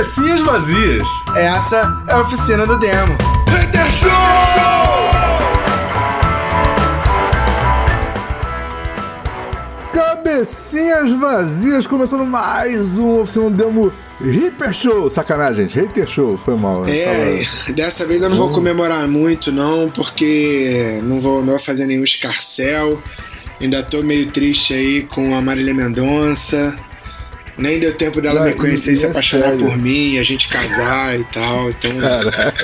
Cabecinhas vazias. Essa é a oficina do demo. Hater Show! Cabecinhas vazias, começando mais um oficina do demo Hiper Show. Sacanagem, gente. Hater Show, foi mal. né? É, Tava- dessa vez eu não vou comemorar muito, não, porque não vou, não vou fazer nenhum escarcel. Ainda tô meio triste aí com a Marília Mendonça. Nem deu tempo dela Não, me conhecer e- se é apaixonar sério. por mim, a gente casar e tal. Então,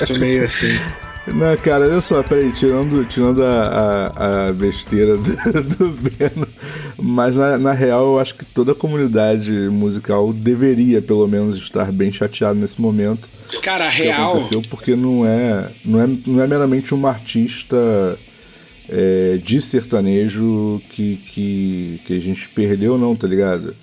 tô meio assim. Não, cara, olha só, peraí, tirando, tirando a, a, a besteira do, do Beno, mas na, na real eu acho que toda a comunidade musical deveria, pelo menos, estar bem chateada nesse momento Cara, a que real. aconteceu, porque não é, não é, não é meramente uma artista é, de sertanejo que, que, que a gente perdeu, não, tá ligado?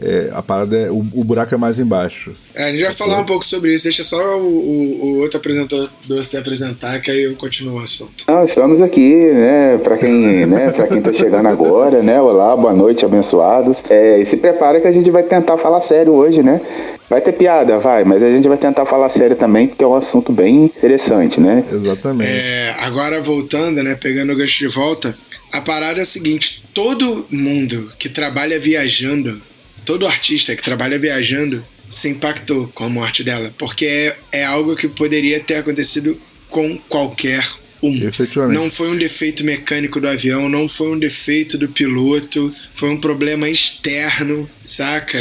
É, a parada é. O, o buraco é mais embaixo. É, a gente vai falar um pouco sobre isso. Deixa só o, o, o outro apresentador se apresentar, que aí eu continuo o assunto. Não, estamos aqui, né, para quem, né, para quem tá chegando agora, né? Olá, boa noite, abençoados. É, e se prepara que a gente vai tentar falar sério hoje, né? Vai ter piada, vai, mas a gente vai tentar falar sério também, porque é um assunto bem interessante, né? Exatamente. É, agora voltando, né, pegando o gancho de volta, a parada é a seguinte: todo mundo que trabalha viajando, todo artista que trabalha viajando, se impactou com a morte dela, porque é, é algo que poderia ter acontecido com qualquer um. Efetivamente. Não foi um defeito mecânico do avião, não foi um defeito do piloto, foi um problema externo, saca?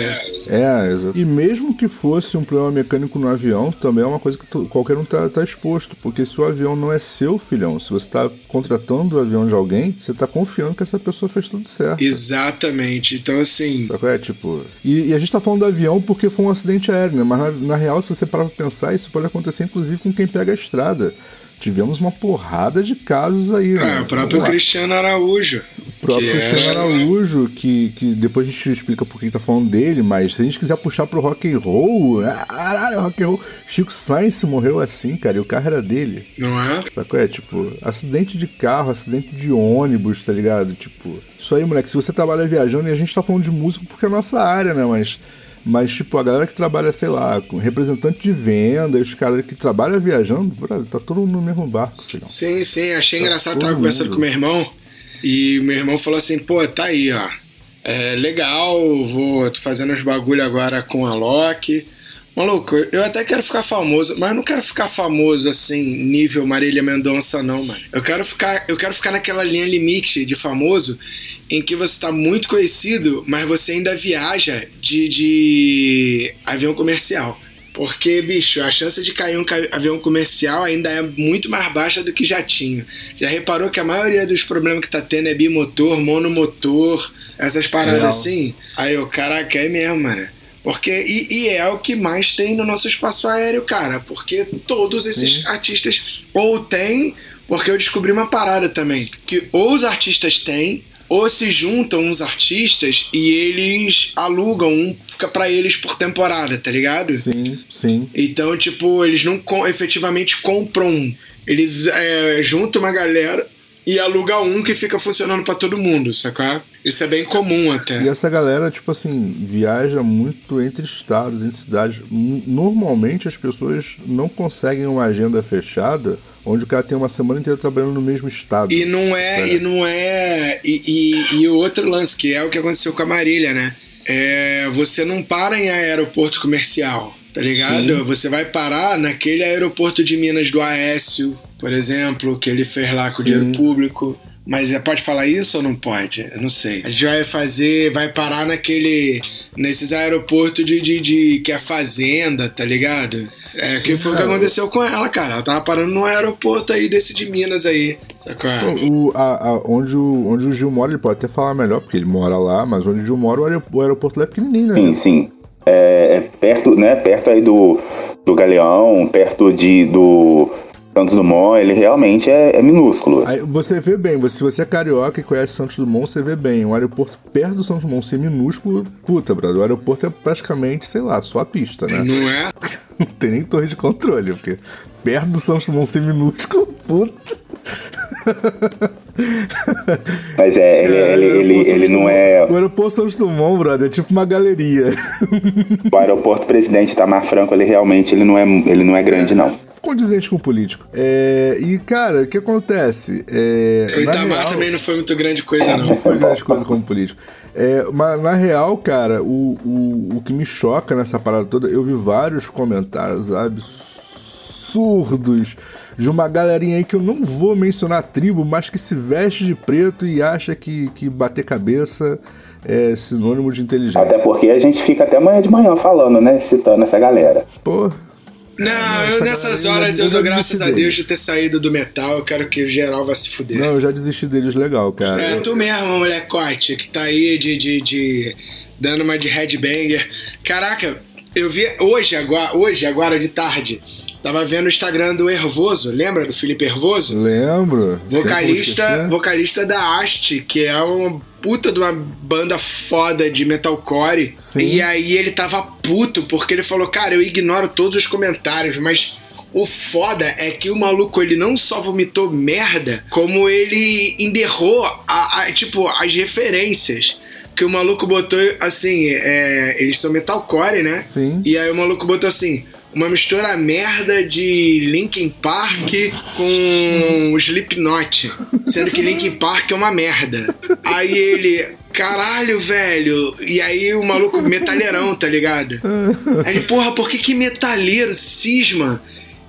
É, exato. E mesmo que fosse um problema mecânico no avião, também é uma coisa que tu- qualquer um tá, tá exposto. Porque se o avião não é seu, filhão, se você tá contratando o avião de alguém, você tá confiando que essa pessoa fez tudo certo. Exatamente. Então, assim, é? Tipo. E, e a gente tá falando do avião porque foi um acidente aéreo, né? Mas na, na real, se você parar pra pensar, isso pode acontecer inclusive com quem pega a estrada. Tivemos uma porrada de casos aí, né? é, o próprio. Cristiano Araújo. O próprio que Cristiano era- Araújo, que, que depois a gente explica por que tá falando dele, mas se a gente quiser puxar pro rock and roll, ah, caralho, rock and roll, Chico Sainz morreu assim, cara, e o carro era dele. Não é? Sacou? É tipo, acidente de carro, acidente de ônibus, tá ligado? Tipo, isso aí, moleque, se você trabalha viajando, e a gente tá falando de música porque é a nossa área, né? Mas, mas tipo, a galera que trabalha, sei lá, com representante de venda, os caras que trabalham viajando, brother, tá todo mundo no mesmo barco, filhão. Sim, sim, achei Tá engraçado. Tava conversando mundo. com meu irmão e meu irmão falou assim: pô, tá aí, ó. É legal, vou tô fazendo uns bagulho agora com a Loki. Maluco, eu até quero ficar famoso, mas eu não quero ficar famoso assim, nível Marília Mendonça, não, mano. Eu quero ficar, eu quero ficar naquela linha limite de famoso em que você tá muito conhecido, mas você ainda viaja de, de avião comercial. Porque, bicho, a chance de cair um avião comercial ainda é muito mais baixa do que jatinho. Já reparou que a maioria dos problemas que tá tendo é bimotor, monomotor, essas paradas Real. assim? Aí o caraca, é mesmo, mano. Porque, e, e é o que mais tem no nosso espaço aéreo, cara. Porque todos esses artistas ou tem, porque eu descobri uma parada também. Que ou os artistas têm, ou se juntam uns artistas e eles alugam um, fica pra eles por temporada, tá ligado? Sim, sim. Então, tipo, eles não com- efetivamente compram. Eles é, juntam uma galera e alugam um que fica funcionando pra todo mundo, sacou? Isso é bem comum até. E essa galera, tipo assim, viaja muito entre estados, entre cidades. Normalmente as pessoas não conseguem uma agenda fechada onde o cara tem uma semana inteira trabalhando no mesmo estado. E não é, É. e não é. E, e, e o outro lance, que é o que aconteceu com a Marília, né? É, você não para em aeroporto comercial, tá ligado? Sim. Você vai parar naquele aeroporto de Minas do Aécio, por exemplo, que ele fez lá com o Sim. dinheiro público. Mas já pode falar isso ou não pode? Eu não sei. A gente vai fazer, vai parar naquele. nesses aeroportos de, de, de- que é fazenda, tá ligado? É, que foi o que aconteceu com ela, cara. Ela tava parando num aeroporto aí desse de Minas aí. Sacou? O, a, a- onde, o, onde o Gil mora, ele pode até falar melhor, porque ele mora lá, mas onde o Gil mora, o aero- o aeroporto lá é pequenininho, né? Sim, sim. É, é perto, né? Perto aí do, do Galeão, perto de, do Santos Dumont, ele realmente é, é minúsculo. Aí você vê bem, você- se você é carioca e conhece Santos Dumont, você vê bem. Um aeroporto perto do Santos Dumont ser minúsculo, puta, brother, o aeroporto é praticamente, sei lá, só a pista, né? Não é? Não tem nem torre de controle, porque perto do Santos Dumont ser minúsculo, puta. Mas é, ele, ele, ele, ele não é. O aeroporto Santos Dumont, brother, é tipo uma galeria. O aeroporto Presidente Itamar Franco, ele realmente ele não é, ele não é grande, não condizente com o político. É, e, cara, o que acontece? É, o Itamar real, também não foi muito grande coisa, não. Não foi grande coisa como político. É, mas, na real, cara, o, o, o que me choca nessa parada toda, eu vi vários comentários absurdos de uma galerinha aí que eu não vou mencionar a tribo, mas que se veste de preto e acha que, que bater cabeça é sinônimo de inteligência. Até porque a gente fica até amanhã de manhã falando, né? Citando essa galera. Pô. Não, eu nessas horas eu dou graças a Deus de ter saído do metal. Eu quero que o geral vá se fuder. Não, eu já desisti deles legal, cara. É, tu mesmo, molecote, que tá aí de, de, de dando uma de headbanger. Caraca, eu vi hoje agora, hoje, agora de tarde, Tava vendo o Instagram do Hervoso, lembra do Felipe Hervoso? Lembro. Vocalista, vocalista da Ast, que é uma puta de uma banda foda de metalcore. Sim. E aí ele tava puto porque ele falou: "Cara, eu ignoro todos os comentários, mas o foda é que o maluco ele não só vomitou merda, como ele enderrou a, a tipo as referências que o maluco botou assim, é, eles são metalcore, né? Sim. E aí o maluco botou assim: uma mistura merda de Linkin Park com Slipknot, sendo que Linkin Park é uma merda. Aí ele, caralho, velho. E aí o maluco metalheirão, tá ligado? Aí ele, porra, por que que metalheiro cisma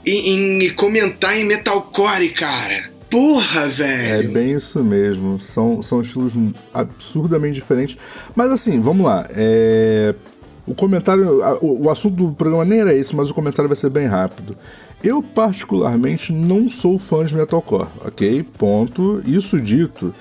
em, em comentar em metalcore, cara? Porra, velho! É bem isso mesmo. São, são estilos absurdamente diferentes. Mas assim, vamos lá. É... O comentário, o assunto do programa nem era esse, mas o comentário vai ser bem rápido. Eu, particularmente, não sou fã de metalcore, ok? Ponto. Isso dito,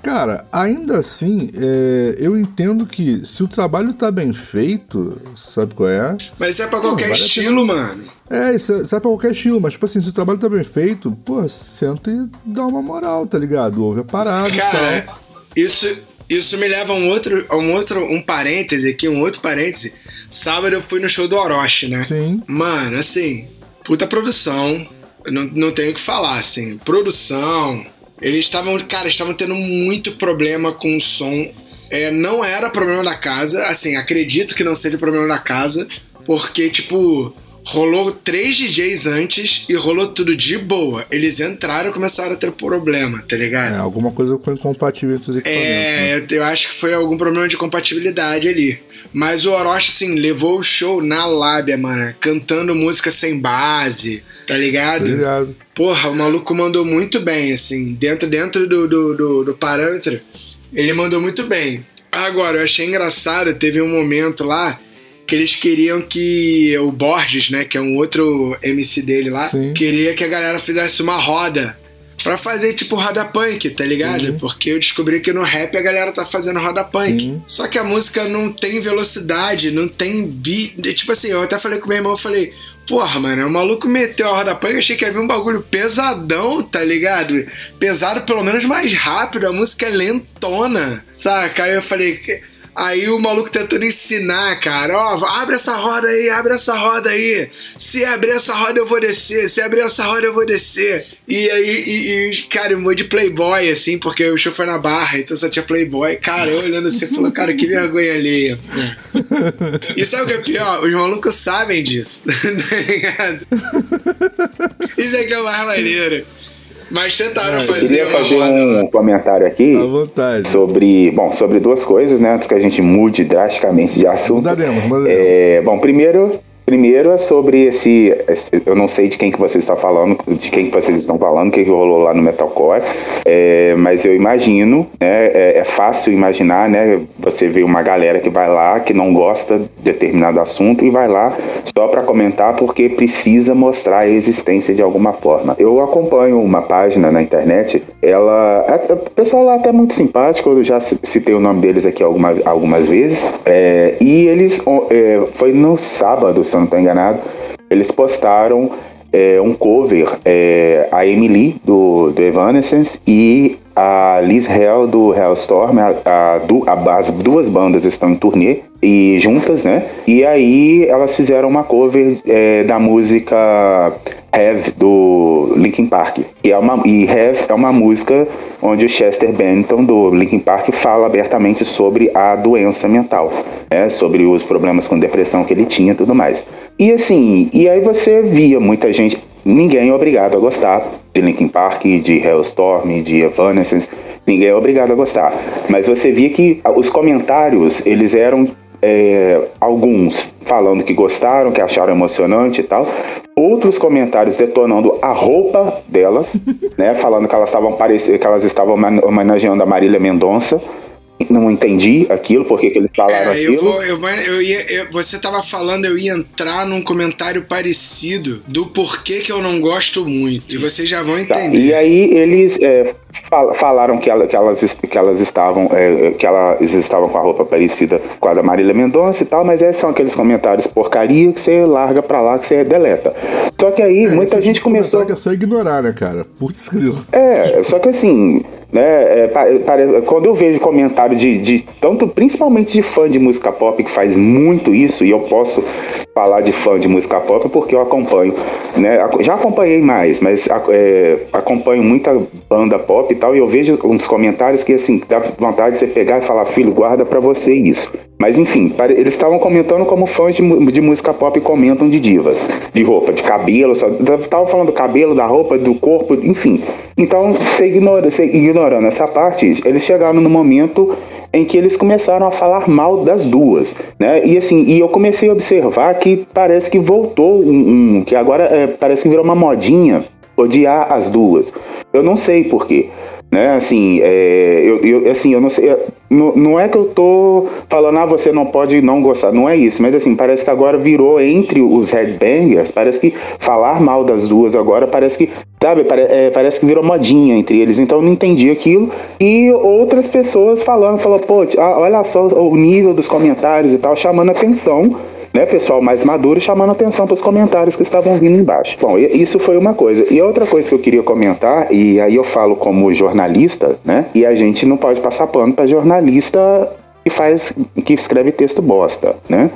cara, ainda assim, é, eu entendo que se o trabalho tá bem feito, sabe qual é? Mas é pra qualquer vale estilo, mano. É, isso é, isso é pra qualquer estilo, mas tipo assim, se o trabalho tá bem feito, pô, senta e dá uma moral, tá ligado? Ouve a parada Cara, e tal. Isso, isso me leva a um outro, a um outro, um parêntese aqui, um outro parêntese. Sábado eu fui no show do Orochi, né? Sim. Mano, assim, puta produção. Não, não tenho o que falar, assim. Produção. Eles estavam, cara, estavam tendo muito problema com o som. É, não era problema da casa, assim, acredito que não seja problema da casa, porque, tipo, rolou três DJs antes e rolou tudo de boa. Eles entraram e começaram a ter problema, tá ligado? É, alguma coisa foi incompatível entre os equipamentos. É, né? eu, eu acho que foi algum problema de compatibilidade ali. Mas o Orochi, assim, levou o show na lábia, mano. Cantando música sem base, tá ligado? Obrigado. Porra, o maluco mandou muito bem, assim. Dentro, dentro do, do, do, do parâmetro, ele mandou muito bem. Agora, eu achei engraçado, teve um momento lá que eles queriam que o Borges, né, que é um outro MC dele lá, Sim. queria que a galera fizesse uma roda para fazer tipo roda punk, tá ligado? Sim. Porque eu descobri que no rap a galera tá fazendo roda punk. Sim. Só que a música não tem velocidade, não tem beat. Tipo assim, eu até falei com meu irmão, eu falei, Porra, mano, o maluco meteu a roda punk, eu achei que ia vir um bagulho pesadão, tá ligado? Pesado pelo menos mais rápido, a música é lentona, saca? Aí eu falei, Aí o maluco tentando ensinar, cara, ó, abre essa roda aí, abre essa roda aí. Se abrir essa roda eu vou descer, se abrir essa roda eu vou descer. E aí, e, e cara, um monte de playboy, assim, porque o show foi na barra, então só tinha playboy. Cara, eu olhando assim, falando, cara, que vergonha ali. E sabe o que é pior? Os malucos sabem disso, tá ligado? Isso aqui é o mais maneiro. Mas tentaram é, fazer. Queria fazer um comentário aqui sobre, bom, sobre duas coisas, né? Antes que a gente mude drasticamente de assunto. Mudaremos, mudaremos. É, bom, primeiro, Primeiro é sobre esse, Eu não sei de quem que você está falando, de quem que vocês estão falando, o que, que rolou lá no Metalcore, é, mas eu imagino, né, é, é, fácil imaginar, né? Você vê uma galera que vai lá, que não gosta de determinado assunto e vai lá só para comentar porque precisa mostrar a existência de alguma forma. Eu acompanho uma página na internet, ela. O pessoal lá até é muito simpático, eu já citei o nome deles aqui algumas, algumas vezes, é, e eles. É, foi no sábado, se eu não estou enganado, eles postaram é, um cover, é, a Emily do, do Evanescence e a Liz Hell do Hellstorm, a, a, a, as duas bandas estão em turnê e juntas, né? E aí elas fizeram uma cover é, da música Have do Linkin Park. E, é uma, e Have é uma música onde o Chester Bennington do Linkin Park fala abertamente sobre a doença mental, né? Sobre os problemas com depressão que ele tinha e tudo mais. E assim, e aí você via muita gente, ninguém é obrigado a gostar de Linkin Park, de Hellstorm, de Evanescence, ninguém é obrigado a gostar. Mas você via que os comentários, eles eram é, alguns falando que gostaram, que acharam emocionante e tal, outros comentários detonando a roupa delas, né, falando que elas estavam que elas estavam homenageando a Marília Mendonça não entendi aquilo, porque que eles falaram é, eu aquilo. Vou, eu vou, eu ia, eu, você tava falando, eu ia entrar num comentário parecido do porquê que eu não gosto muito. E vocês já vão tá, entender. Tá, e aí eles é, falaram que, ela, que, elas, que elas estavam é, que elas estavam com a roupa parecida com a da Marília Mendonça e tal, mas esses são aqueles comentários porcaria que você larga pra lá, que você deleta. Só que aí é, muita gente tipo começou. Que é só ignorar, né, cara? Putz, É, só que assim, né? É, quando eu vejo comentário de, de, tanto, principalmente de fã de música pop que faz muito isso, e eu posso falar de fã de música pop porque eu acompanho, né? Já acompanhei mais, mas é, acompanho muita banda pop e tal, e eu vejo uns comentários que assim dá vontade de você pegar e falar, filho, guarda para você isso. Mas enfim, eles estavam comentando como fãs de, de, música pop comentam de divas, de roupa, de cabelo, estavam falando do cabelo, da roupa, do corpo, enfim. Então, você, ignora, você ignorando essa parte, eles chegaram no momento em que eles começaram a falar mal das duas, né? E assim, e eu comecei a observar que parece que voltou um, um que agora é, parece que virou uma modinha odiar as duas. Eu não sei porquê né? Assim, é, eu, eu, assim, eu não sei, não, não, é que eu tô falando, ah, você não pode não gostar, não é isso, mas assim, parece que agora virou entre os headbangers, parece que falar mal das duas agora parece que, sabe, é, parece que virou modinha entre eles, então eu não entendi aquilo, e outras pessoas falando, falou, pô, olha só o nível dos comentários e tal, chamando atenção né, pessoal mais maduro chamando atenção para os comentários que estavam vindo embaixo. Bom, isso foi uma coisa. E outra coisa que eu queria comentar, e aí eu falo como jornalista, né, e a gente não pode passar pano para jornalista que faz, que escreve texto bosta, né?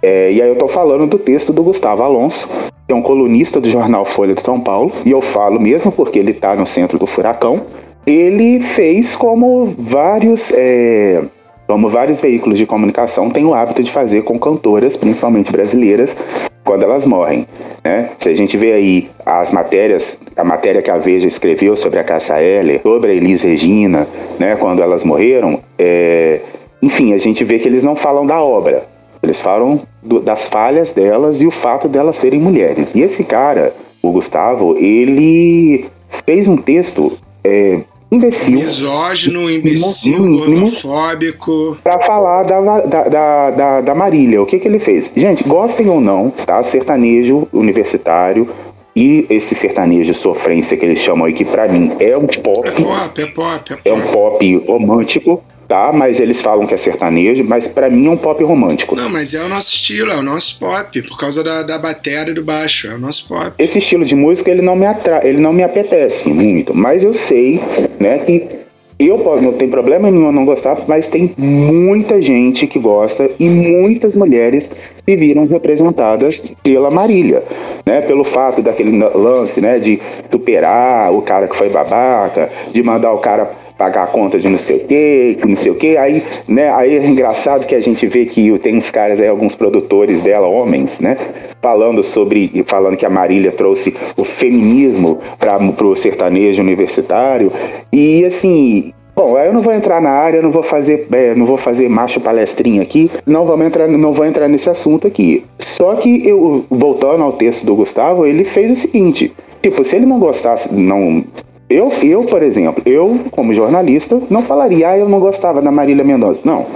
É, e aí eu tô falando do texto do Gustavo Alonso, que é um colunista do jornal Folha de São Paulo, e eu falo mesmo porque ele está no centro do furacão. Ele fez como vários é, como vários veículos de comunicação têm o hábito de fazer com cantoras, principalmente brasileiras, quando elas morrem. Né? Se a gente vê aí as matérias, a matéria que a Veja escreveu sobre a Cássia Eller, sobre a Elis Regina, né, quando elas morreram, é... enfim, a gente vê que eles não falam da obra, eles falam do, das falhas delas e o fato delas serem mulheres. E esse cara, o Gustavo, ele fez um texto é, imbecil. Misógino, imbecil, gordofóbico. Pra falar da, da, da, da, Marília. O que, que ele fez? Gente, gostem ou não, tá? Sertanejo universitário. E esse sertanejo sofrência que eles chamam aí, que pra mim é um pop. É pop, é pop, é pop. É um pop romântico tá? Mas eles falam que é sertanejo, mas para mim é um pop romântico. Não, mas é o nosso estilo, é o nosso pop, por causa da, da bateria e do baixo, é o nosso pop. Esse estilo de música ele não me atrai, ele não me apetece muito, mas eu sei, né, que eu não tem problema nenhum não gostar, mas tem muita gente que gosta e muitas mulheres se viram representadas pela Marília, né? Pelo fato daquele lance, né, de superar o cara que foi babaca, de mandar o cara pagar a conta de não sei o quê, não sei o quê. Aí, né, aí é engraçado que a gente vê que tem uns caras aí, alguns produtores dela, homens, né? Falando sobre, falando que a Marília trouxe o feminismo para o sertanejo universitário. E assim, Bom, eu não vou entrar na área, não vou fazer, é, não vou fazer macho palestrinha aqui, não vamos entrar, não vou entrar nesse assunto aqui. Só que eu, voltando ao texto do Gustavo, ele fez o seguinte: tipo, se ele não gostasse, não eu, eu, por exemplo, eu, como jornalista, não falaria, ah, eu não gostava da Marília Mendonça. Não,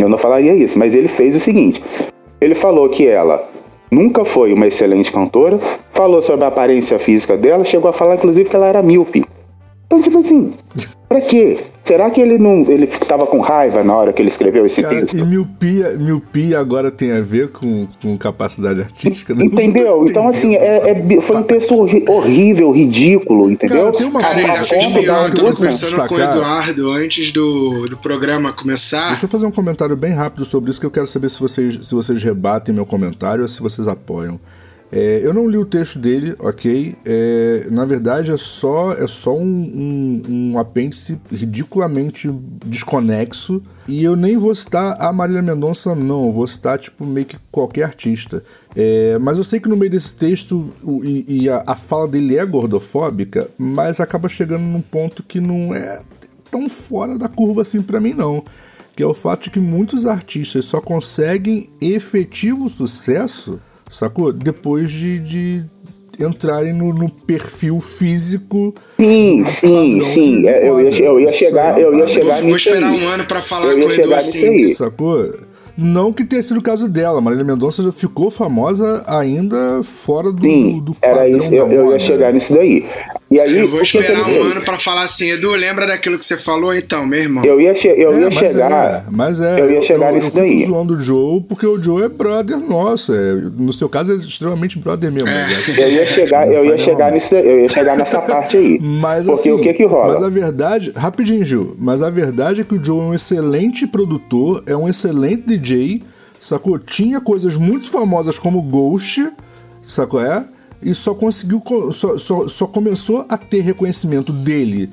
eu não falaria isso. Mas ele fez o seguinte: ele falou que ela nunca foi uma excelente cantora, falou sobre a aparência física dela, chegou a falar, inclusive, que ela era míope. Então, tipo assim, pra quê? Será que ele não ele estava com raiva na hora que ele escreveu esse Cara, texto? e miopia, miopia agora tem a ver com, com capacidade artística? Não Entendeu? Então, assim, é, é- foi um texto horrível, ridículo, entendeu? Cara, tem uma Cara, coisa que eu pior. Eu que eu tava preciso conversando com o. Eduardo antes do, do programa começar. Deixa eu fazer um comentário bem rápido sobre isso, que eu quero saber se vocês, se vocês rebatem meu comentário ou se vocês apoiam. É, eu não li o texto dele, ok? É, na verdade, é só, é só um, um, um apêndice ridiculamente desconexo. E eu nem vou citar a Marília Mendonça, não. Eu vou citar, tipo, meio que qualquer artista. É, mas eu sei que no meio desse texto o- e, e a, a fala dele é gordofóbica, mas acaba chegando num ponto que não é tão fora da curva assim pra mim, não. Que é o fato de que muitos artistas só conseguem efetivo sucesso, sacou? Depois de, de entrarem no, no perfil físico. Sim, sim, sim. Eu ia, eu ia chegar, eu ia chegar Vou, vou nisso esperar aí. um ano pra falar Eu com o Edu assim. nisso. Sacou? Não que tenha sido o caso dela, Marília Mendonça já ficou famosa ainda fora do, Sim, do, do era padrão isso, da eu, eu ia moda. chegar nisso daí. E aí, Eu vou esperar um ano pra falar assim, Edu, lembra daquilo que você falou então, meu irmão? Eu ia, che eu É, ia mas chegar. É, mas é, eu ia chegar nisso eu daí. zoando o Joe porque o Joe é brother nosso. É, no seu caso é extremamente brother mesmo. É. mas Eu ia chegar, eu ia chegar não. nisso, eu ia chegar nessa parte aí. Mas Porque assim, o que que rola? Mas a verdade, rapidinho, Gil, mas a verdade é que o Joe é um excelente produtor, é um excelente DJ, sacou? Tinha coisas muito famosas como Ghost, sacou? É? E só conseguiu, co- só, só, só começou a ter reconhecimento dele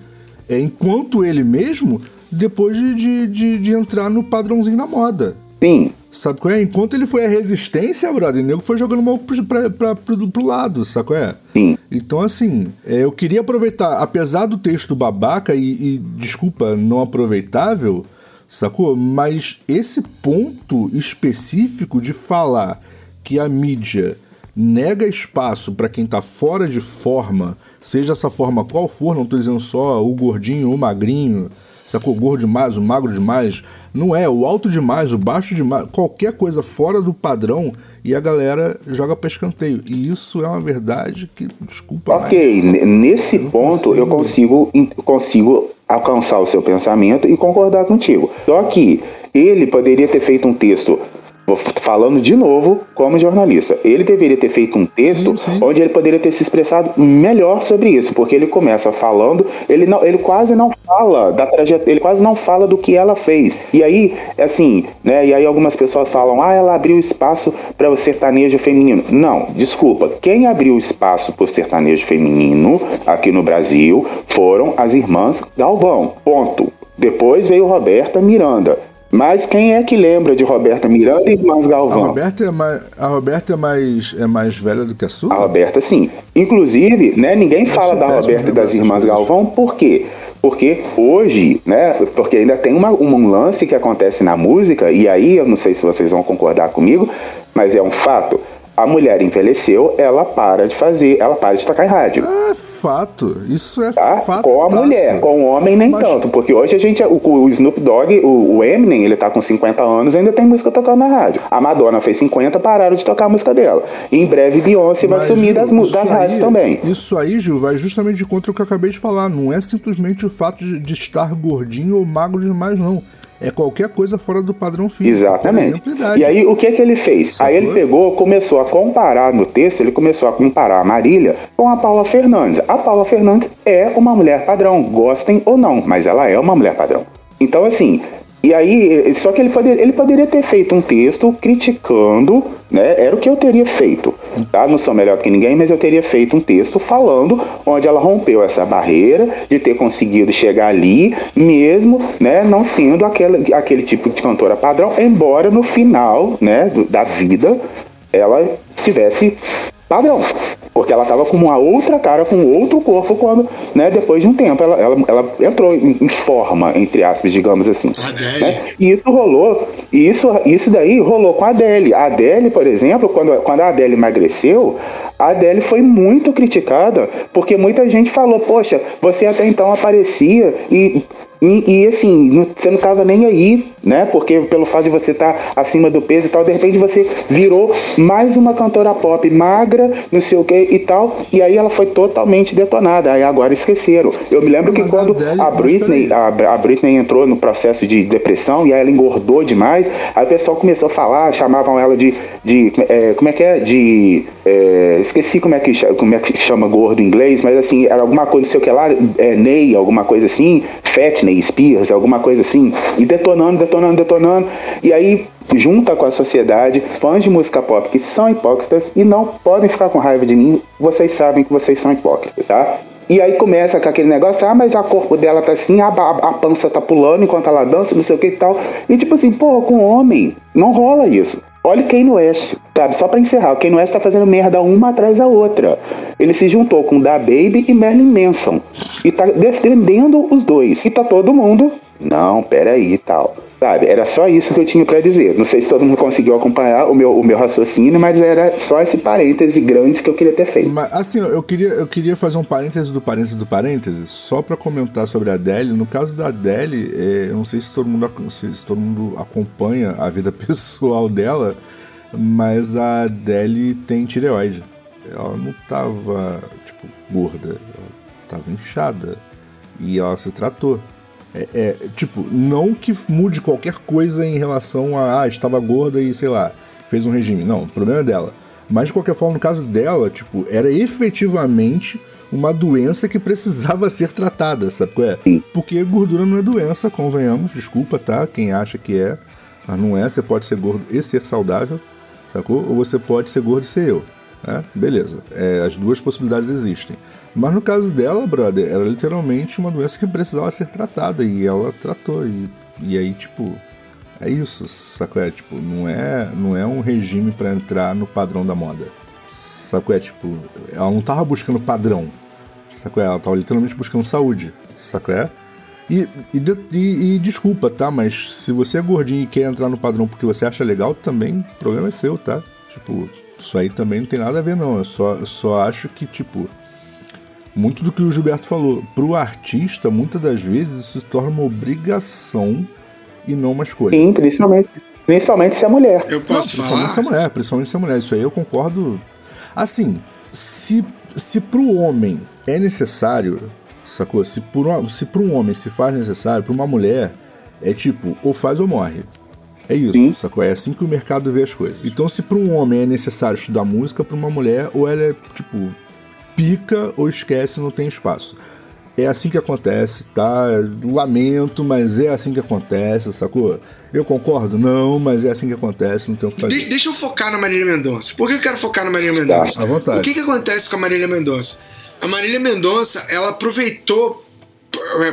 é, enquanto ele mesmo, depois de, de, de, de entrar no padrãozinho da moda. Sim, Sabe qual é? Enquanto ele foi a resistência, brother, o nego foi jogando mal pro, pra, pra, pro, pro lado, sabe qual é? Sim. Então, assim, é, eu queria aproveitar, apesar do texto babaca e, e, desculpa, não aproveitável, sacou? Mas esse ponto específico de falar que a mídia nega espaço pra quem tá fora de forma, seja essa forma qual for, não tô dizendo só o gordinho ou o magrinho, sacou? O gordo demais, o magro demais. Não é, o alto demais, o baixo demais, qualquer coisa fora do padrão e a galera joga pra escanteio. E isso é uma verdade que, desculpa, ok. N- Nesse Eu ponto eu consigo, consigo alcançar o seu pensamento e concordar contigo. Só que ele poderia ter feito um texto. Vou Falando de novo como jornalista, ele deveria ter feito um texto Sim, sim. onde ele poderia ter se expressado melhor sobre isso, porque ele começa falando, ele não, ele quase não fala da trajetória, ele quase não fala do que ela fez. E aí, assim, né? E aí algumas pessoas falam: "Ah, ela abriu espaço para o sertanejo feminino". Não, desculpa. Quem abriu espaço para o sertanejo feminino aqui no Brasil foram as irmãs Galvão. Ponto. Depois veio Roberta Miranda. Mas quem é que lembra de Roberta Miranda e Irmãs A Galvão? Roberta, é mais, a Roberta é, mais, é mais velha do que a sua? A Roberta, sim. Inclusive, né, ninguém fala da Roberta e das Irmãs. Galvão, por quê? Porque hoje, né, porque ainda tem uma, um lance que acontece na música, e aí eu não sei se vocês vão concordar comigo, mas é um fato. A mulher envelheceu, ela para de fazer, ela para de tocar em rádio. É fato. Isso é Tá? fato. Com a mulher, com o homem nem Mas- tanto, porque hoje a gente, o, o Snoop Dogg, o, o Eminem, ele tá com 50 anos, ainda tem música tocando na rádio. A Madonna fez 50, pararam de tocar a música dela. E em breve Beyoncé vai sumir das, das aí- rádios também. Isso aí, Gil, vai justamente contra o que eu acabei de falar. Não é simplesmente o fato de, de estar gordinho ou magro demais, não. É qualquer coisa fora do padrão físico. Exatamente. E aí, o que que ele fez? Aí ele pegou, começou a comparar no texto, ele começou a comparar a Marília com a Paula Fernandes. A Paula Fernandes é uma mulher padrão, gostem ou não, mas ela é uma mulher padrão. Então, assim, e aí, só que ele, ele poderia ter feito um texto criticando, né? Era o que eu teria feito, tá? Não sou melhor que ninguém, mas eu teria feito um texto falando onde ela rompeu essa barreira de ter conseguido chegar ali, mesmo, né? Não sendo aquele, aquele tipo de cantora padrão, embora no final, né? do- da vida, ela tivesse padrão. Porque ela tava com uma outra cara, com outro corpo, quando, né, depois de um tempo, ela, ela, ela entrou em, em forma, entre aspas, digamos assim. Adele. né? E isso rolou, e isso, isso daí rolou com a Adele. A Adele, por exemplo, quando, quando a Adele emagreceu, a Adele foi muito criticada, porque muita gente falou, poxa, você até então aparecia e E, e, assim, não, você não tava nem aí, né? Porque pelo fato de você estar tá acima do peso e tal, de repente você virou mais uma cantora pop magra, não sei o que e tal. E aí ela foi totalmente detonada. Aí agora esqueceram. Eu me lembro que quando a, a Britney, a, a, Britney entrou no processo de depressão e aí ela engordou demais, aí o pessoal começou a falar, chamavam ela de. de é, como é que é? De. É, esqueci como é, que, como é que chama gordo em inglês, mas assim, era alguma coisa, não sei o que lá, é, Ney, alguma coisa assim, Fatney, Spears, alguma coisa assim, e detonando, detonando, detonando. E aí junta com a sociedade, fãs de música pop que são hipócritas e não podem ficar com raiva de mim, vocês sabem que vocês são hipócritas, tá? E aí começa com aquele negócio, ah, mas o corpo dela tá assim, a, a, a, pança tá pulando enquanto ela dança, não sei o que e tal. E tipo assim, pô, com homem, não rola isso. Olha Kanye West, sabe? Só para encerrar, o Kanye West tá fazendo merda uma atrás da outra. Ele se juntou com Da Baby e Marilyn Manson. E tá defendendo os dois. E tá todo mundo, não, peraí e tal. Sabe, era só isso que eu tinha para dizer. Não sei se todo mundo conseguiu acompanhar o meu, o meu raciocínio, mas era só esse parêntese grande que eu queria ter feito. Mas, assim, eu queria, eu queria fazer um parêntese do parêntese do parêntese, só para comentar sobre a Adele. No caso da Adele, é, eu não sei se todo, mundo, se, se todo mundo acompanha a vida pessoal dela, mas a Adele tem tireoide. Ela não tava, tipo, gorda, ela tava inchada. E ela se tratou. É, é, tipo, não que mude qualquer coisa em relação a, ah, estava gorda e sei lá, fez um regime. Não, o problema é dela. Mas de qualquer forma, no caso dela, tipo, era efetivamente uma doença que precisava ser tratada, sabe qual é? Porque gordura não é doença, convenhamos, desculpa, tá? Quem acha que é, mas não é, você pode ser gordo e ser saudável, sacou? Ou você pode ser gordo e ser eu. É, beleza, é, as duas possibilidades existem. Mas no caso dela, brother, era literalmente uma doença que precisava ser tratada e ela tratou. E, e aí, tipo, é isso, sacou? É, tipo, não é, não é um regime para entrar no padrão da moda. Sacou? É, tipo, ela não tava buscando padrão, sacou? É, ela tava literalmente buscando saúde, sacou? É? E, e, e, e, desculpa, tá? Mas se você é gordinho e quer entrar no padrão porque você acha legal, também o problema é seu, tá? Tipo, isso aí também não tem nada a ver, não. Eu só, eu só acho que, tipo, muito do que o Gilberto falou, pro artista, muitas das vezes isso se torna uma obrigação e não uma escolha. Sim, principalmente. Principalmente se é mulher. Eu posso não, falar? Principalmente se é mulher, principalmente se é mulher. Isso aí eu concordo. Assim, se, se pro homem é necessário, sacou? Se, por, se pro um homem se faz necessário, pra uma mulher, é tipo, ou faz ou morre. É isso, Sim. sacou? É assim que o mercado vê as coisas. Então, se para um homem é necessário estudar música, para uma mulher, ou ela é, tipo, pica ou esquece, não tem espaço. É assim que acontece, tá? Lamento, mas é assim que acontece, sacou? Eu concordo? Não, mas é assim que acontece, não tem o que fazer. De deixa eu focar na Marília Mendonça. Por que eu quero focar na Marília Mendonça? Tá, à vontade. O que, que acontece com a Marília Mendonça? A Marília Mendonça, ela aproveitou,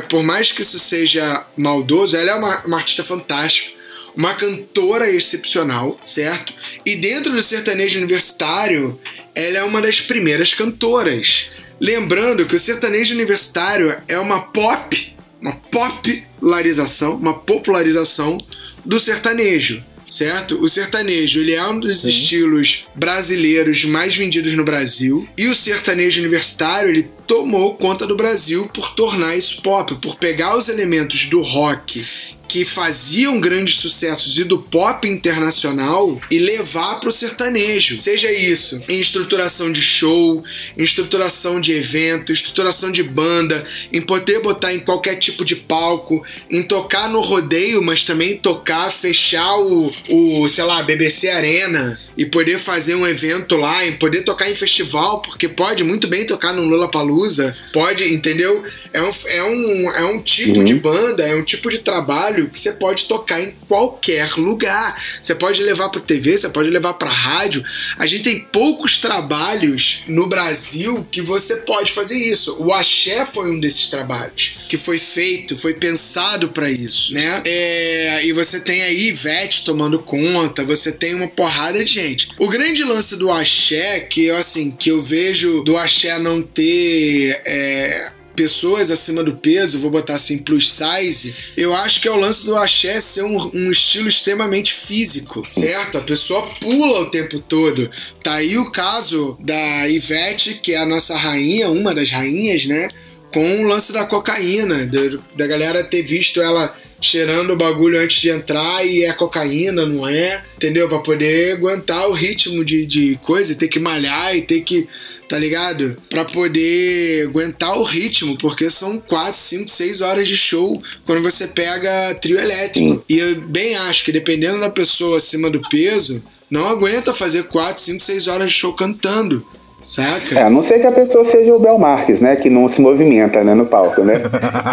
por mais que isso seja maldoso, ela é uma, uma artista fantástica uma cantora excepcional, certo? E dentro do sertanejo universitário, ela é uma das primeiras cantoras. Lembrando que o sertanejo universitário é uma pop, uma popularização, uma popularização do sertanejo certo? O sertanejo, ele é um dos Sim. estilos brasileiros mais vendidos no Brasil, e o sertanejo universitário, ele tomou conta do Brasil por tornar isso pop, por pegar os elementos do rock que faziam grandes sucessos e do pop internacional e levar para o sertanejo. Seja isso em estruturação de show, em estruturação de evento, estruturação de banda, em poder botar em qualquer tipo de palco, em tocar no rodeio, mas também tocar, fechar o, o sei lá, BBC Arena e poder fazer um evento lá, em poder tocar em festival, porque pode muito bem tocar no Lula Palusa, pode, entendeu? É um, é um, é um tipo uhum. de banda, é um tipo de trabalho que você pode tocar em qualquer lugar. Você pode levar para TV, você pode levar para rádio. A gente tem poucos trabalhos no Brasil que você pode fazer isso. O axé foi um desses trabalhos que foi feito, foi pensado para isso, né? É, e você tem aí Ivete tomando conta, você tem uma porrada de gente. O grande lance do axé, que assim, que eu vejo do axé não ter. É, pessoas acima do peso, vou botar assim, plus size, eu acho que é o lance do axé ser um, um, estilo extremamente físico, certo? A pessoa pula o tempo todo. Tá aí o caso da Ivete, que é a nossa rainha, uma das rainhas, né? Com o lance da cocaína, da, da galera ter visto ela cheirando o bagulho antes de entrar e é cocaína, não é? Entendeu? Pra poder aguentar o ritmo de, de coisa, ter que malhar e ter que, tá ligado? Pra poder aguentar o ritmo, porque são 4, 5, 6 horas de show quando você pega trio elétrico. E eu bem acho que dependendo da pessoa acima do peso, não aguenta fazer 4, 5, 6 horas de show cantando. Saca? É, a não ser que a pessoa seja o Bel Marques, né? Que não se movimenta, né, no palco, né?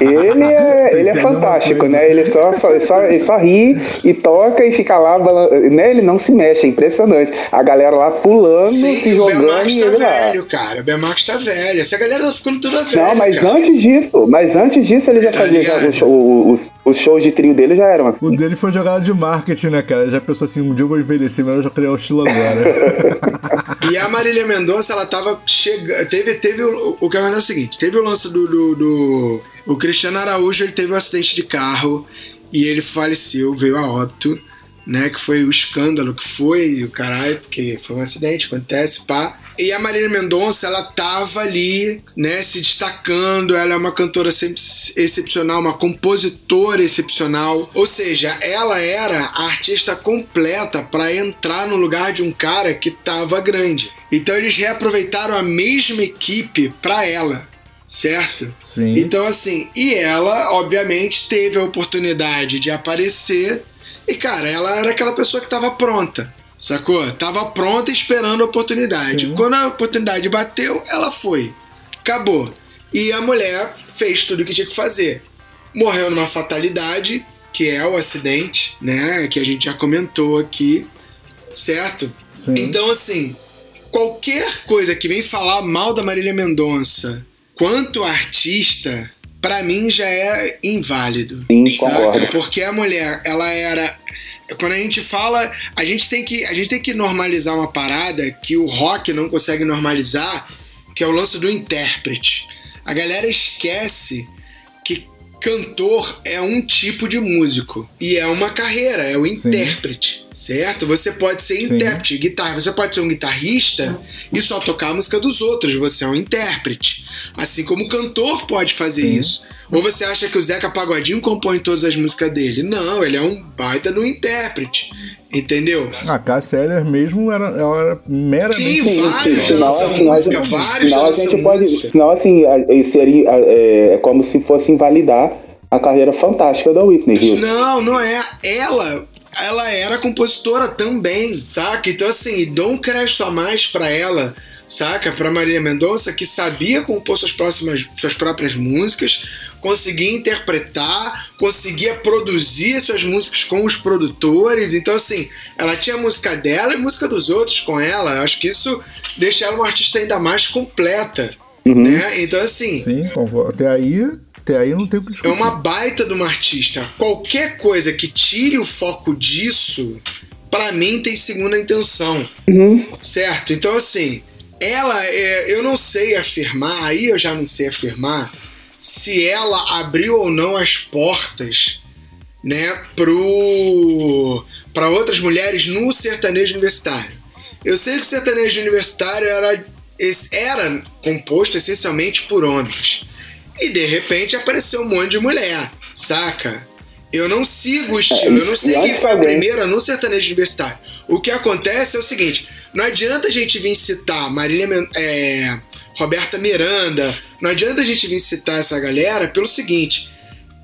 Ele é, ele é fantástico, né? Ele só, só, só, ele só ri e toca e fica lá, né? Ele não se mexe, é impressionante. A galera lá pulando, Sim, se jogando e tá ele velho, lá. cara. O Bel Marques tá velho. Essa galera tá ficando toda velha. Não, mas cara. antes disso, mas antes disso ele já Tá fazia já, os, os, os shows de trio dele já eram assim. O dele foi jogada de marketing, né, cara? Já pensou assim, um dia eu vou envelhecer, mas eu já criar o estilo agora. E a Marília Mendonça, ela tava chegando. Teve, teve o, o que aconteceu é o seguinte: teve o lance do, do, do- O Cristiano Araújo ele teve um acidente de carro e ele faleceu, veio a óbito, né? Que foi o escândalo que foi, o caralho, porque foi um acidente, acontece, pá. E a Marília Mendonça, ela tava ali, né, se destacando. Ela é uma cantora sempre excepcional, uma compositora excepcional. Ou seja, ela era a artista completa para entrar no lugar de um cara que tava grande. Então eles reaproveitaram a mesma equipe para ela, certo? Sim. Então assim, e ela, obviamente, teve a oportunidade de aparecer. E cara, ela era aquela pessoa que tava pronta. Sacou? Tava pronta esperando a oportunidade. Sim. Quando a oportunidade bateu, ela foi. Acabou. E a mulher fez tudo o que tinha que fazer. Morreu numa fatalidade, que é o acidente, né? Que a gente já comentou aqui, certo? Sim. Então, assim, qualquer coisa que vem falar mal da Marília Mendonça quanto artista, pra mim já é inválido. Sim, saca? concordo. Porque a mulher, ela era. Quando a gente fala, a gente tem que, a gente tem que normalizar uma parada que o rock não consegue normalizar, que é o lance do intérprete. A galera esquece que cantor é um tipo de músico e é uma carreira, é o intérprete, certo? Você pode ser intérprete, guitarra, você pode ser um guitarrista e só tocar a música dos outros, você é um intérprete. Assim como o cantor pode fazer Sim. isso. Ou você acha que o Zeca Pagodinho compõe todas as músicas dele? Não, ele é um baita do intérprete. Entendeu? A Cássia Eller mesmo era, ela era meramente. Sim, vários sim, senão, dessa senão, música, a gente- vários a gente pode. música. Senão, assim, seria é, é como se fosse invalidar a carreira fantástica da Whitney Houston. Não, não é. Ela, ela era compositora também, saca? Então, assim, dou um crédito a mais pra ela, saca? Pra Marília Mendonça, que sabia compor suas, próximas, suas próprias músicas, conseguia interpretar, conseguia produzir suas músicas com os produtores. Então, assim, ela tinha a música dela e música dos outros com ela. Eu acho que isso deixa ela uma artista ainda mais completa. Né? Então, assim, Sim, concordo. até aí, até aí não tem o que é discutir. uma baita de uma artista. Qualquer coisa que tire o foco disso, pra mim tem segunda intenção. Certo? Então, assim, ela, é, eu não sei afirmar, aí eu já não sei afirmar, se ela abriu ou não as portas, né, pro para outras mulheres no sertanejo universitário. Eu sei que o sertanejo universitário era, era composto essencialmente por homens. E de repente apareceu um monte de mulher, saca? Eu não sigo o estilo, eu não sei quem foi a primeira no sertanejo universitário. O que acontece é o seguinte: não adianta a gente vir citar Marília é, Roberta Miranda, não adianta a gente vir citar essa galera pelo seguinte: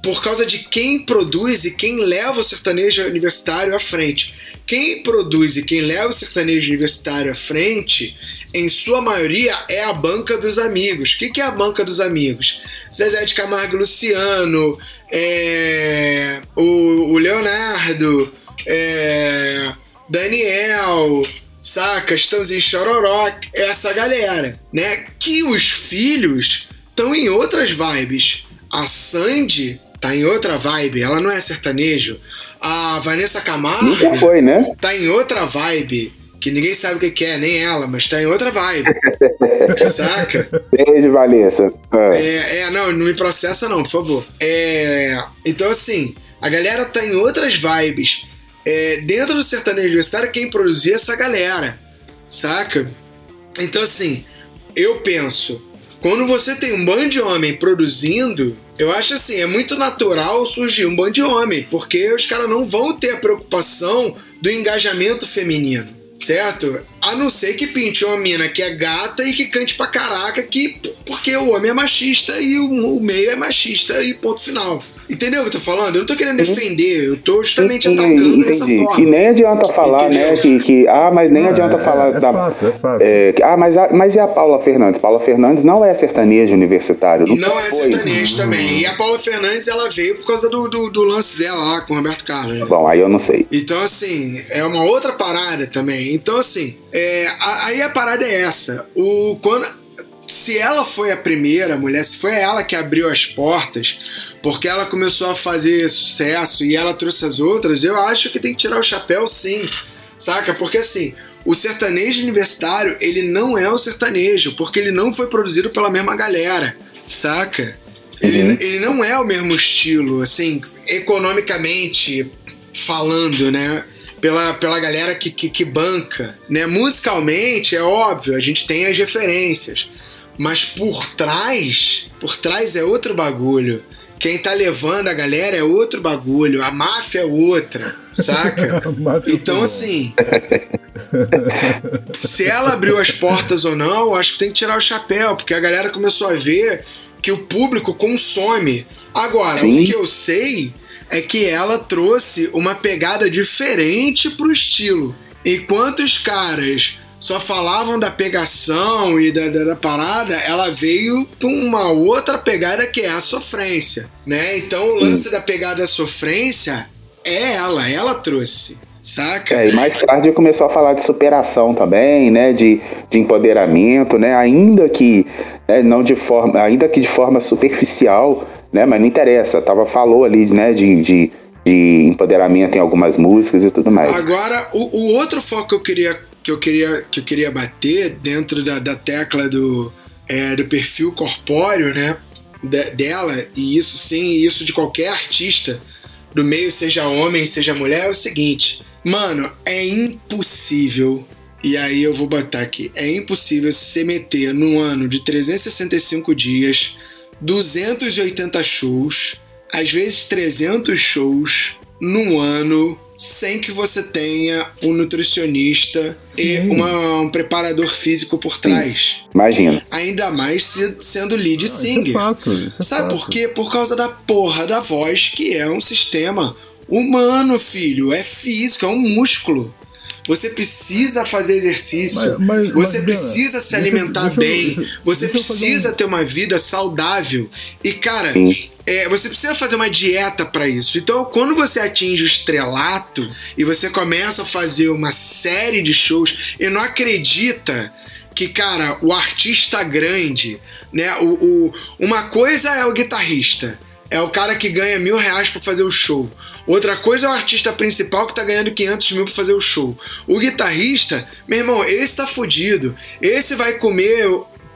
por causa de quem produz e quem leva o sertanejo universitário à frente. Quem produz e quem leva o sertanejo universitário à frente, em sua maioria, é a banca dos amigos. O que, que é a banca dos amigos? Zezé de Camargo e Luciano, é, o, o Leonardo, é, Daniel, saca? Estãozinho Chororó, essa galera, né? Que os filhos estão em outras vibes. A Sandy tá em outra vibe, ela não é sertanejo. A Vanessa Camargo Nunca foi, né? tá em outra vibe. Que ninguém sabe o que é, nem ela, mas tá em outra vibe. Saca? Beijo, Vanessa. Ah. É, é, não, não me processa não, por favor. É, então, assim, a galera tá em outras vibes. É, dentro do sertanejo universitário, quem produzia é essa galera, saca? Então, assim, eu penso, quando você tem um bando de homem produzindo, eu acho assim, é muito natural surgir um bando de homem, porque os caras não vão ter a preocupação do engajamento feminino, certo? A não ser que pinte uma mina que é gata e que cante pra caraca, que, porque o homem é machista e o, o meio é machista e ponto final. Entendeu o que eu tô falando? Eu não tô querendo defender, eu tô justamente atacando dessa forma. E nem adianta falar, né, que, que. Ah, mas nem Ah, adianta é- falar é da. fato, é fato. é, que- ah, mas, a- mas e a Paula Fernandes? Paula Fernandes não é sertanejo universitário. Nunca Não é foi. sertanejo também. E a Paula Fernandes, ela veio por causa do, do, do lance dela lá com o Roberto Carlos. né? Bom, aí eu não sei. Então, assim, é uma outra parada também. Então, assim, é, aí a parada é essa. O, quando, se ela foi a primeira mulher, se foi ela que abriu as portas, porque ela começou a fazer sucesso e ela trouxe as outras, eu acho que tem que tirar o chapéu sim. Saca? Porque assim. O sertanejo universitário, ele não é o sertanejo, porque ele não foi produzido pela mesma galera, saca? Ele, Uhum. ele não é o mesmo estilo, assim, economicamente falando, né? Pela, pela galera que, que, que banca, né? Musicalmente, é óbvio, a gente tem as referências. Mas por trás, por trás é outro bagulho. Quem tá levando a galera é outro bagulho. A máfia é outra, saca? A máfia é então, assim. se ela abriu as portas ou não, acho que tem que tirar o chapéu, porque a galera começou a ver que o público consome. Agora, Sim. o que eu sei é que ela trouxe uma pegada diferente pro estilo. Enquanto os caras só falavam da pegação e da, da, da parada, ela veio com uma outra pegada que é a sofrência, né? Então o lance da pegada sofrência é ela, ela trouxe, saca? É, e mais tarde começou a falar de superação também, né? De, de empoderamento, né? Ainda que né, não de forma, ainda que de forma superficial, né? Mas não interessa. Tava falou ali, né? De, de, de empoderamento em algumas músicas e tudo mais. Agora, o, o outro foco que eu queria que eu queria, que eu queria bater dentro da, da tecla do, é, do perfil corpóreo, né? de- dela, e isso sim, e isso de qualquer artista do meio, seja homem, seja mulher, é o seguinte, mano, é impossível. E aí eu vou botar aqui, é impossível se meter num ano de 365 dias, 280 shows, às vezes 300 shows num ano, sem que você tenha um nutricionista e Sim. uma- um preparador físico por trás. Imagina. Ainda mais se- sendo lead Não, isso é singer. fato, isso é Sabe fato. por quê? Por causa da porra da voz, que é um sistema humano, filho. É físico, é um músculo. Você precisa fazer exercício. Mas- mas- você mas, precisa Diana, se alimentar deixa bem. deixa- você deixa fazer precisa um- ter uma vida saudável. E, cara, é, você precisa fazer uma dieta para isso. Então, quando você atinge o estrelato e você começa a fazer uma série de shows, e não acredita que, cara, o artista grande, né? O, o- uma coisa é o guitarrista, é o cara que ganha mil reais pra fazer o show. Outra coisa é o artista principal que tá ganhando 500 mil pra fazer o show. O guitarrista, meu irmão, esse tá fudido. Esse vai comer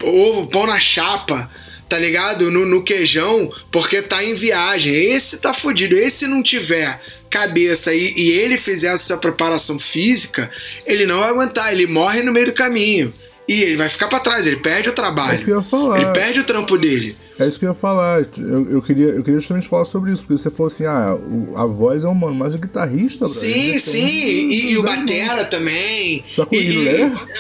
ovo, pão na chapa, tá ligado? No, no queijão, porque tá em viagem. Esse tá fudido. Esse não tiver cabeça e, e ele fizer a sua preparação física, ele não vai aguentar, ele morre no meio do caminho. E ele vai ficar pra trás, ele perde o trabalho. É isso que eu ia falar. Ele perde o trampo dele. É isso que eu ia falar. Eu, eu queria, eu queria justamente falar sobre isso, porque você falou assim: ah, o- a voz é humana, mas o guitarrista, Sim, sim, e, e o Batera também. Só que o e,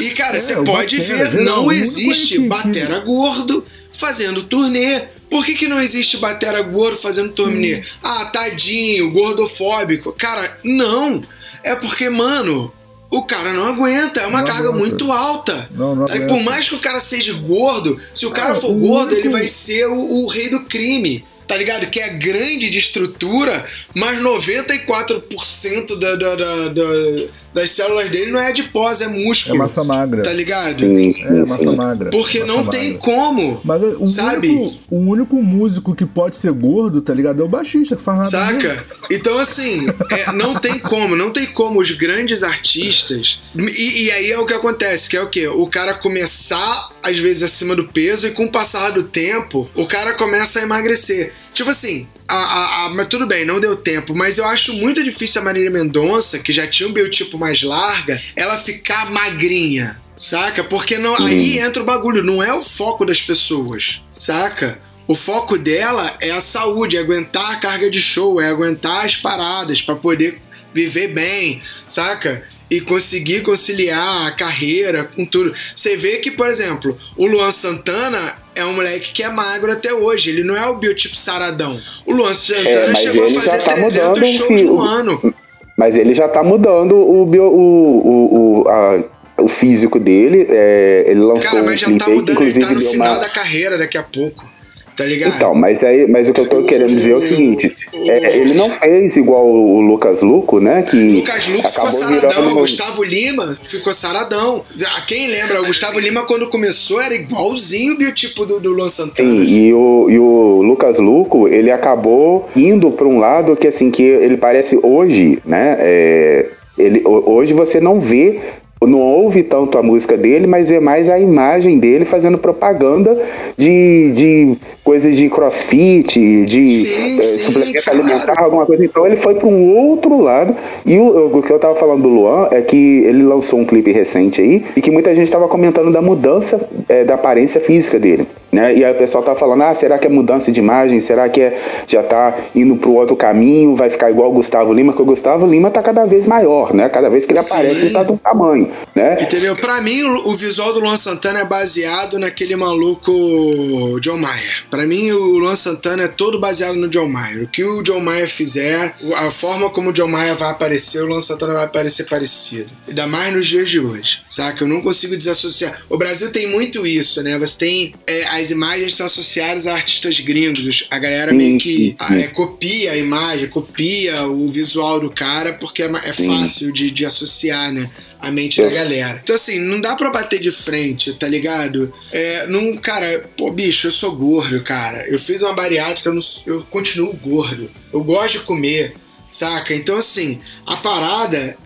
e, e, cara, É, você pode Batera, ver, não existe que- que- Batera gordo fazendo turnê. Por que, que não existe Batera gordo fazendo turnê? Ah, tadinho, gordofóbico. Cara, não. É porque, mano, o cara não aguenta. É uma Não carga aguenta. muito alta. Não, não. Por mais que o cara seja gordo, se o cara Ah, for o gordo, único- ele vai ser o, o rei do crime. Tá ligado? Que é grande de estrutura, mas 94% da, da, da, da- das células dele não é adipose, é músculo. É massa magra. Tá ligado? Sim, É, sim, massa magra. Porque massa não magra. tem como. Mas o sabe? único, o único músico que pode ser gordo, tá ligado? É o baixista, que faz nada. mesmo. Saca? Então, assim, é, não tem como, não tem como os grandes artistas. E, e aí é o que acontece, que é o quê? O cara começar às vezes acima do peso, e com o passar do tempo, o cara começa a emagrecer. Tipo assim, a, a, a, mas tudo bem, não deu tempo, mas eu acho muito difícil a Marília Mendonça, que já tinha um biotipo mais larga, ela ficar magrinha. Saca? Porque não, aí entra o bagulho, não é o foco das pessoas, saca? O foco dela é a saúde, é aguentar a carga de show, é aguentar as paradas para poder viver bem, saca? E conseguir conciliar a carreira com tudo. Você vê que, por exemplo, o Luan Santana é um moleque que é magro até hoje. Ele não é o biotipo saradão. O Luan Santana É, chegou a fazer tá 300 mudando o shows no ano. Mas ele já tá mudando o, bio- o, o, o, a- o físico dele. é, ele lançou Cara, um mas já clipe tá mudando, ele tá no final uma. da carreira daqui a pouco. Tá ligado? Então, mas aí, mas o que eu tô querendo dizer é o seguinte: é, ele não fez igual o Lucas Luco, né? Que Lucas Luco ficou saradão, virando. Gustavo Lima ficou saradão. A quem lembra, o Gustavo Lima quando começou era igualzinho o biotipo do, do Luan Santana. Sim, e o, e o Lucas Luco, ele acabou indo para um lado que assim, que ele parece hoje, né? é, ele, ho- hoje você não vê, não ouve tanto a música dele, mas vê mais a imagem dele fazendo propaganda de, de coisas de crossfit, de Sim, é, sim, suplemento claro. alimentar, alguma coisa. Então ele foi para um outro lado. E o, o que eu tava falando do Luan é que ele lançou um clipe recente aí e que muita gente tava comentando da mudança é, da aparência física dele. Né? E aí o pessoal tá falando, ah, será que é mudança de imagem? Será que é, já tá indo pro outro caminho? Vai ficar igual o Gustavo Lima? Porque o Gustavo Lima tá cada vez maior, né? Cada vez que ele aparece, Sim. ele tá de um tamanho, né? Entendeu? Pra mim, o visual do Luan Santana é baseado naquele maluco John Mayer. Pra mim, o Luan Santana é todo baseado no John Mayer. O que o John Mayer fizer, a forma como o John Mayer vai aparecer, o Luan Santana vai aparecer parecido. Ainda mais nos dias de hoje, saca? Eu não consigo desassociar. O Brasil tem muito isso, né? Você tem... é, as imagens são associadas a artistas gringos. Os- A galera Sim, meio que sim, ah, é, copia a imagem, copia o visual do cara, porque é, é fácil de, de associar, né? A mente da galera. Então, assim, não dá pra bater de frente, tá ligado? É, não, cara, pô, bicho, eu sou gordo, cara. Eu fiz uma bariátrica, eu, não- eu continuo gordo. Eu gosto de comer, saca? Então, assim, a parada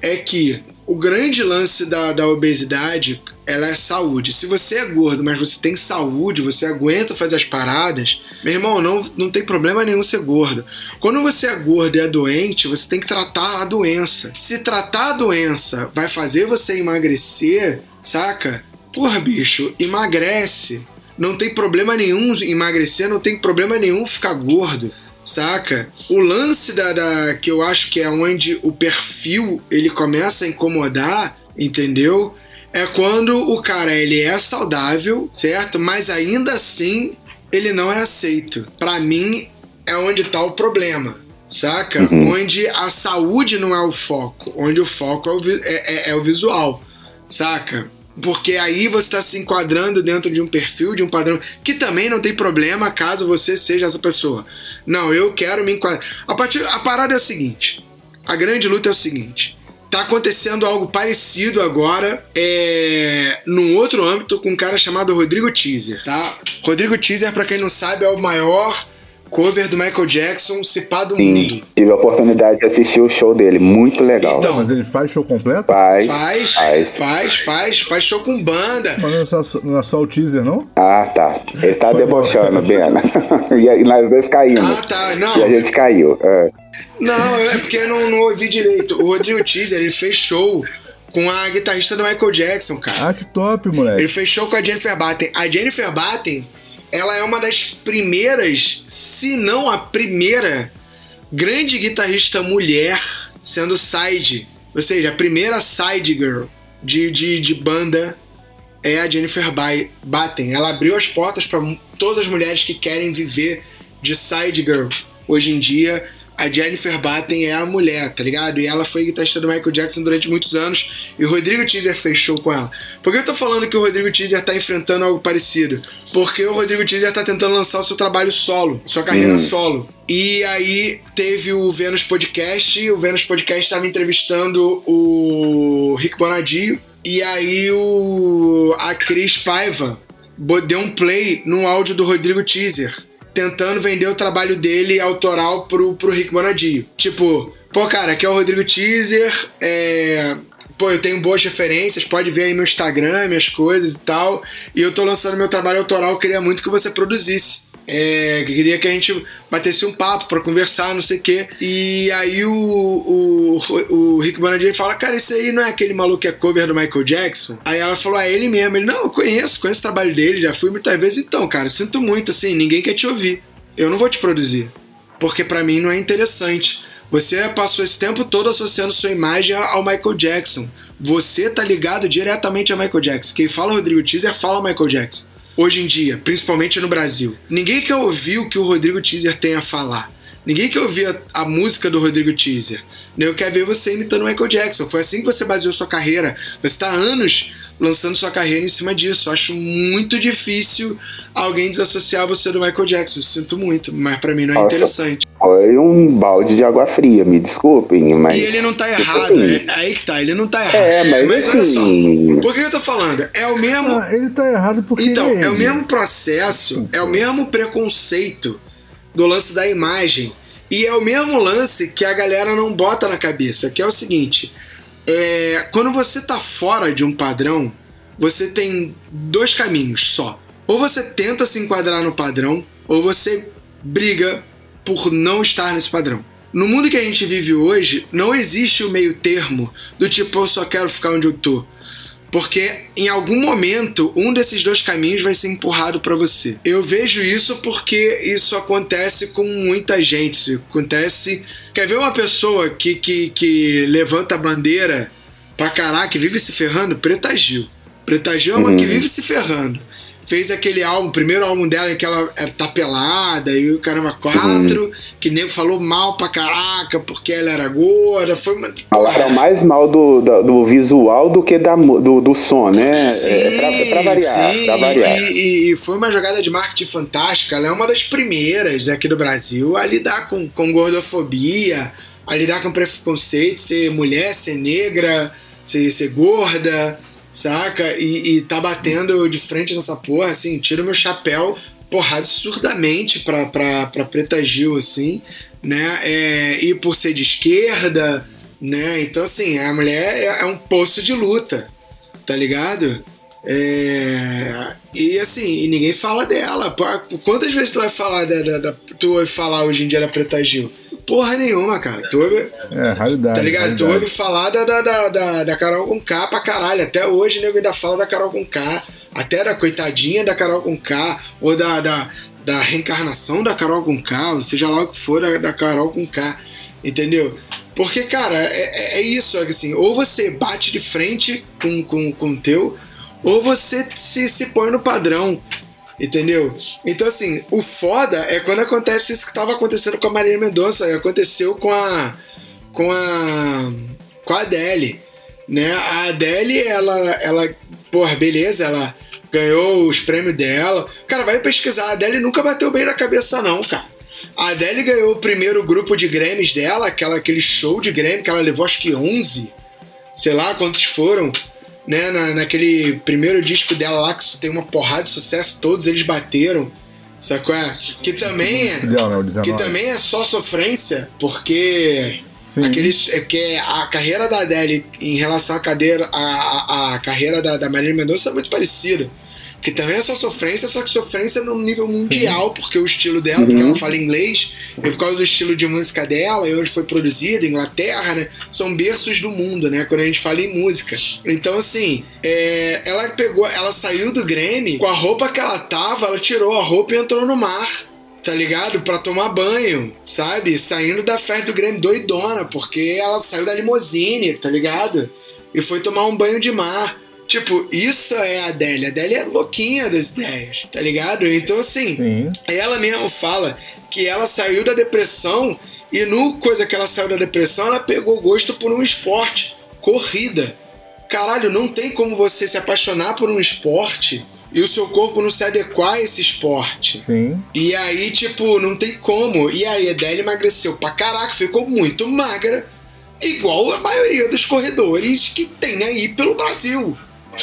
é que o grande lance da, da obesidade ela é saúde. Se você é gordo, mas você tem saúde, você aguenta fazer as paradas, meu irmão, não, não tem problema nenhum ser gordo. Quando você é gordo e é doente, você tem que tratar a doença. Se tratar a doença vai fazer você emagrecer, saca? Porra, bicho, emagrece. Não tem problema nenhum emagrecer, não tem problema nenhum ficar gordo. Saca? O lance da, da- que eu acho que é onde o perfil ele começa a incomodar, entendeu? É quando o cara ele é saudável, certo? Mas ainda assim ele não é aceito. Pra mim é onde tá o problema, saca? Onde a saúde não é o foco, onde o foco é o, é- é- é o visual, saca? Porque aí você está se enquadrando dentro de um perfil, de um padrão, que também não tem problema caso você seja essa pessoa. Não, eu quero me enquadrar. A, partir, a parada é o seguinte: a grande luta é o seguinte. Tá acontecendo algo parecido agora, é, num outro âmbito, com um cara chamado Rodrigo Teaser, tá? Rodrigo Teaser, pra quem não sabe, é o maior cover do Michael Jackson, se pá do mundo. Sim, tive a oportunidade de assistir o show dele, muito legal. Então, Mas ele faz show completo? Faz, Faz, faz. faz, faz, faz show com banda. Mas não é só, não é só o teaser, não? Ah, tá. Ele tá Foi debochando, Bena. e, nós dois caímos. Ah, tá, não. E a gente caiu. é. Não, é porque eu não, não ouvi direito. O Rodrigo Teaser, ele fez show com a guitarrista do Michael Jackson, cara. Ah, que top, Ele moleque. fez show com a Jennifer Batten. A Jennifer Batten, ela é uma das primeiras, se não a primeira, grande guitarrista mulher sendo side. Ou seja, a primeira side girl de, de, de banda é a Jennifer Ba- Batten. Ela abriu as portas para todas as mulheres que querem viver de side girl. Hoje em dia, a Jennifer Batten é a mulher, tá ligado? E ela foi guitarrista do Michael Jackson durante muitos anos. E o Rodrigo Teaser fez show com ela. Por que eu tô falando que o Rodrigo Teaser tá enfrentando algo parecido? Porque o Rodrigo Teaser tá tentando lançar o seu trabalho solo, sua carreira solo. E aí teve o Vênus Podcast, e o Vênus Podcast estava entrevistando o Rick Bonadio. E aí o a Cris Paiva deu um play no áudio do Rodrigo Teaser, tentando vender o trabalho dele autoral pro, pro Rick Bonadio. Tipo, pô, cara, aqui é o Rodrigo Teaser, é. pô, eu tenho boas referências, pode ver aí meu Instagram, minhas coisas e tal. E eu tô lançando meu trabalho autoral, queria muito que você produzisse. É, queria que a gente batesse um papo para conversar, não sei o quê. E aí o, o, o Rick Bonadio fala: Cara, esse aí não é aquele maluco que é cover do Michael Jackson? Aí ela falou: É ele mesmo. Ele: Não, eu conheço, conheço o trabalho dele, já fui muitas vezes. Então, cara, sinto muito, assim, ninguém quer te ouvir. Eu não vou te produzir. Porque para mim não é interessante. Você passou esse tempo todo associando sua imagem ao Michael Jackson. Você tá ligado diretamente a Michael Jackson. Quem fala Rodrigo Teaser fala Michael Jackson hoje em dia, principalmente no Brasil. Ninguém quer ouvir o que o Rodrigo Teaser tem a falar. Ninguém quer ouvir a, a música do Rodrigo Teaser. Eu quero ver você imitando Michael Jackson. Foi assim que você baseou sua carreira. Você está anos lançando sua carreira em cima disso. Eu acho muito difícil alguém desassociar você do Michael Jackson. Sinto muito, mas para mim não é Nossa, interessante. Foi um balde de água fria, me desculpem, mas. E ele não tá tipo errado, assim, é, é aí que tá, ele não tá errado. É, mas, mas assim... olha só, por que eu tô falando? É o mesmo. Ah, ele tá errado porque. Então, é, é o mesmo processo, é o mesmo preconceito do lance da imagem. E é o mesmo lance que a galera não bota na cabeça, que é o seguinte é, quando você está fora de um padrão, você tem dois caminhos só. Ou você tenta se enquadrar no padrão, ou você briga por não estar nesse padrão. No mundo que a gente vive hoje, não existe o meio termo do tipo eu só quero ficar onde eu tô. Porque em algum momento um desses dois caminhos vai ser empurrado para você. Eu vejo isso porque isso acontece com muita gente. Isso acontece. Quer ver uma pessoa que, que, que levanta a bandeira pra caraca, que vive se ferrando? Preta Gil. Preta Gil é uma uhum. que vive se ferrando fez aquele álbum, o primeiro álbum dela em que ela é, tá pelada e o caramba quatro, uhum. que nego falou mal pra caraca porque ela era gorda, foi uma... Falaram mais mal do, do, do, visual do que da, do, do som, né? Sim, é, pra, pra, variar, sim. pra variar. E, e, foi uma jogada de marketing fantástica, ela é uma das primeiras aqui do Brasil a lidar com, com gordofobia, a lidar com preconceito, ser mulher, ser negra, ser, ser gorda saca? E, e tá batendo de frente nessa porra, assim, tira meu chapéu, porra, absurdamente pra, pra, pra Preta Gil, assim, né? É, e por ser de esquerda, né? Então, assim, a mulher é, é um poço de luta, tá ligado? É, e assim, e ninguém fala dela. Quantas vezes tu vai falar da, da, da, tu vai falar hoje em dia da Preta Gil? Porra nenhuma, cara. Tu ouve, é, realidade. Tá ligado? Realidade. Tu ouve falar da, da, da, da, Carol com K pra caralho. Até hoje o nego ainda fala da Carol com K. Até da coitadinha da Carol com K. Ou da, da, da reencarnação da Carol com K. Ou seja lá o que for da, da Carol com K. Entendeu? Porque, cara, é, é, é isso, assim, ou você bate de frente com, com, com o teu, ou você se, se põe no padrão. Entendeu? Então, assim, o foda é quando acontece isso que tava acontecendo com a Marília Mendonça, aconteceu com a. com a. com a Adele. Né? A Adele, ela. ela porra, beleza, ela ganhou os prêmios dela. Cara, vai pesquisar. A Adele nunca bateu bem na cabeça, não, cara. A Adele ganhou o primeiro grupo de Grammys dela, aquela, aquele show de Grammy que ela levou acho que 11, sei lá quantos foram né, na, naquele primeiro disco dela lá, que tem uma porrada de sucesso, todos eles bateram. Sacou? É? Que também é, né, que também é só sofrência, porque aqueles, é que a carreira da Adele em relação à, cadeira, a, a, a carreira da, da Marília Mendonça é muito parecida que também é só sofrência, só que sofrência no nível mundial, Sim. porque o estilo dela, uhum. porque ela fala inglês, e por causa do estilo de música dela, e onde foi produzida, Inglaterra, né? São berços do mundo, né? Quando a gente fala em música. Então, assim, é, ela pegou, ela saiu do Grammy com a roupa que ela tava, ela tirou a roupa e entrou no mar tá ligado? Pra tomar banho, sabe? Saindo da festa do Grêmio doidona, porque ela saiu da limousine, tá ligado? E foi tomar um banho de mar. Tipo, isso é a Adélia. A Adélia é louquinha das ideias, tá ligado? Então, assim, Sim. ela mesmo fala que ela saiu da depressão e no coisa que ela saiu da depressão, ela pegou gosto por um esporte, corrida. Caralho, não tem como você se apaixonar por um esporte e o seu corpo não se adequar a esse esporte. Sim. E aí, tipo, não tem como. E aí, a Adélia emagreceu pra caraca, ficou muito magra, igual a maioria dos corredores que tem aí pelo Brasil.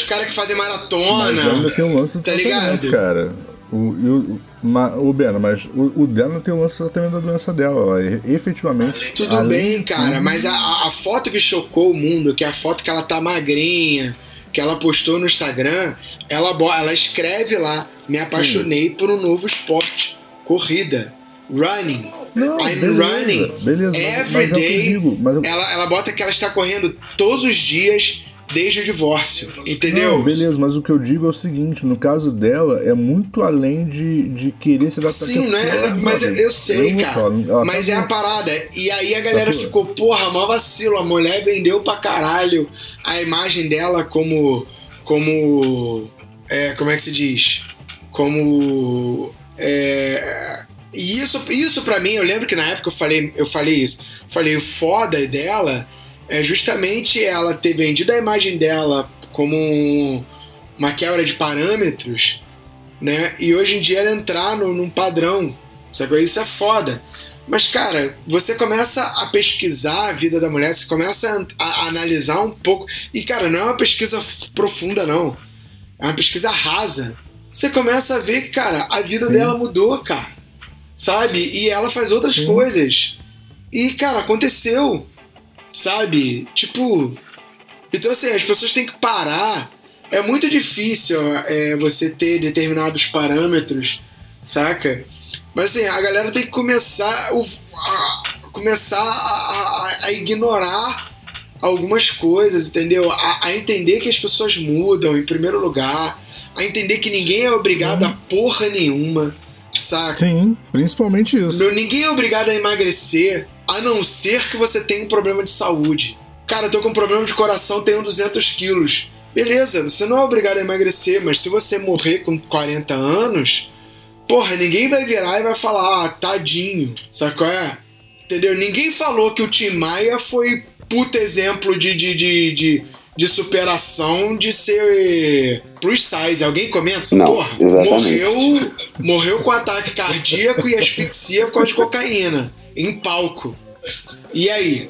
Os caras que fazem maratona. Mas ainda tem um lance do tá ligado? cara. O, o, Mas, o Bena, mas o, o dela tem o lance também da doença dela. Ela, efetivamente. Tudo além bem, cara, mas a, a- foto que chocou o mundo, que é a foto que ela tá magrinha, que ela postou no Instagram, ela, ela escreve lá: Me apaixonei por um novo esporte, corrida, running. Não, I'm beleza, running beleza, mas- every mas é eu day. digo, mas eu- ela, ela bota que ela está correndo todos os dias desde o divórcio, entendeu? Não, beleza, mas o que eu digo é o seguinte: no caso dela, é muito além de, de querer se adaptar Sim, né? Mas eu, eu sei, vou cara. ela Mas tá é a parada. E aí a galera Sacou? ficou, porra, mó vacilo. A mulher vendeu pra caralho a imagem dela como. Como. É, como é que se diz? Como. É, e isso, isso pra mim, eu lembro que na época eu falei, eu falei isso. Falei, o foda dela é justamente ela ter vendido a imagem dela como um- uma quebra de parâmetros né? E hoje em dia ela entrar no, num padrão, sacou? Isso é foda. Mas, cara, você começa a pesquisar a vida da mulher, você começa a, a analisar um pouco. E, cara, não é uma pesquisa profunda, não. É uma pesquisa rasa. Você começa a ver que, cara, a vida Sim. dela mudou, cara. Sabe? E ela faz outras Sim. coisas. E, cara, aconteceu. Sabe? Tipo. Então, assim, as pessoas têm que parar. É muito difícil é, você ter determinados parâmetros, saca? Mas assim, a galera tem que começar, o- a, começar a, a- a ignorar algumas coisas, entendeu? A, entender que as pessoas mudam, em primeiro lugar. A entender que ninguém é obrigado a porra nenhuma, saca? Sim, principalmente isso. Meu, ninguém é obrigado a emagrecer, a não ser que você tenha um problema de saúde. Cara, eu tô com um problema de coração, tenho 200 quilos. Beleza, você não é obrigado a emagrecer, mas se você morrer com 40 anos, porra, ninguém vai virar e vai falar, ah, tadinho, sabe qual é? Entendeu? Ninguém falou que o Tim Maia foi puta exemplo de, de, de, de, de superação de ser plus size. Alguém comenta Não, porra? exatamente. Morreu, morreu com ataque cardíaco e asfixia por causa de cocaína, em palco. E aí?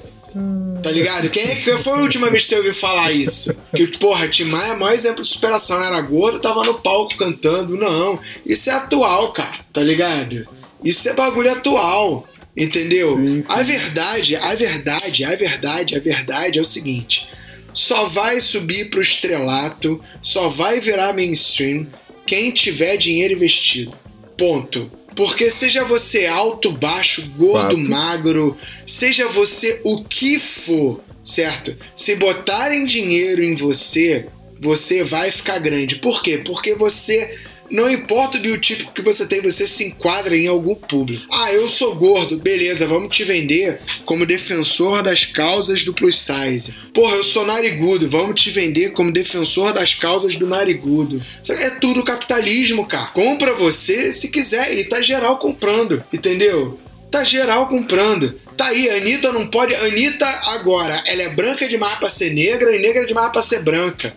Tá ligado? Quem, é, que foi a última vez que você ouviu falar isso? Que, porra, Tim Maia é o maior exemplo de superação. Era gordo, tava no palco cantando. Não, isso é atual, cara. Tá ligado? Isso é bagulho atual. Entendeu? Sim, sim. A verdade, a verdade, a verdade, a verdade é o seguinte: só vai subir pro estrelato, só vai virar mainstream quem tiver dinheiro investido. Ponto. Porque seja você alto, baixo, gordo, magro, seja você o que for, certo? Se botarem dinheiro em você, você vai ficar grande. Por quê? Porque você. Não importa o biotipo que você tem, você se enquadra em algum público. Ah, eu sou gordo, beleza, vamos te vender como defensor das causas do plus size. Porra, eu sou narigudo, vamos te vender como defensor das causas do narigudo. É tudo capitalismo, cara. Compra você se quiser e tá geral comprando, entendeu? Tá geral comprando. Tá aí, a Anitta não pode. A Anitta agora, ela é branca demais pra ser negra e negra demais pra ser branca.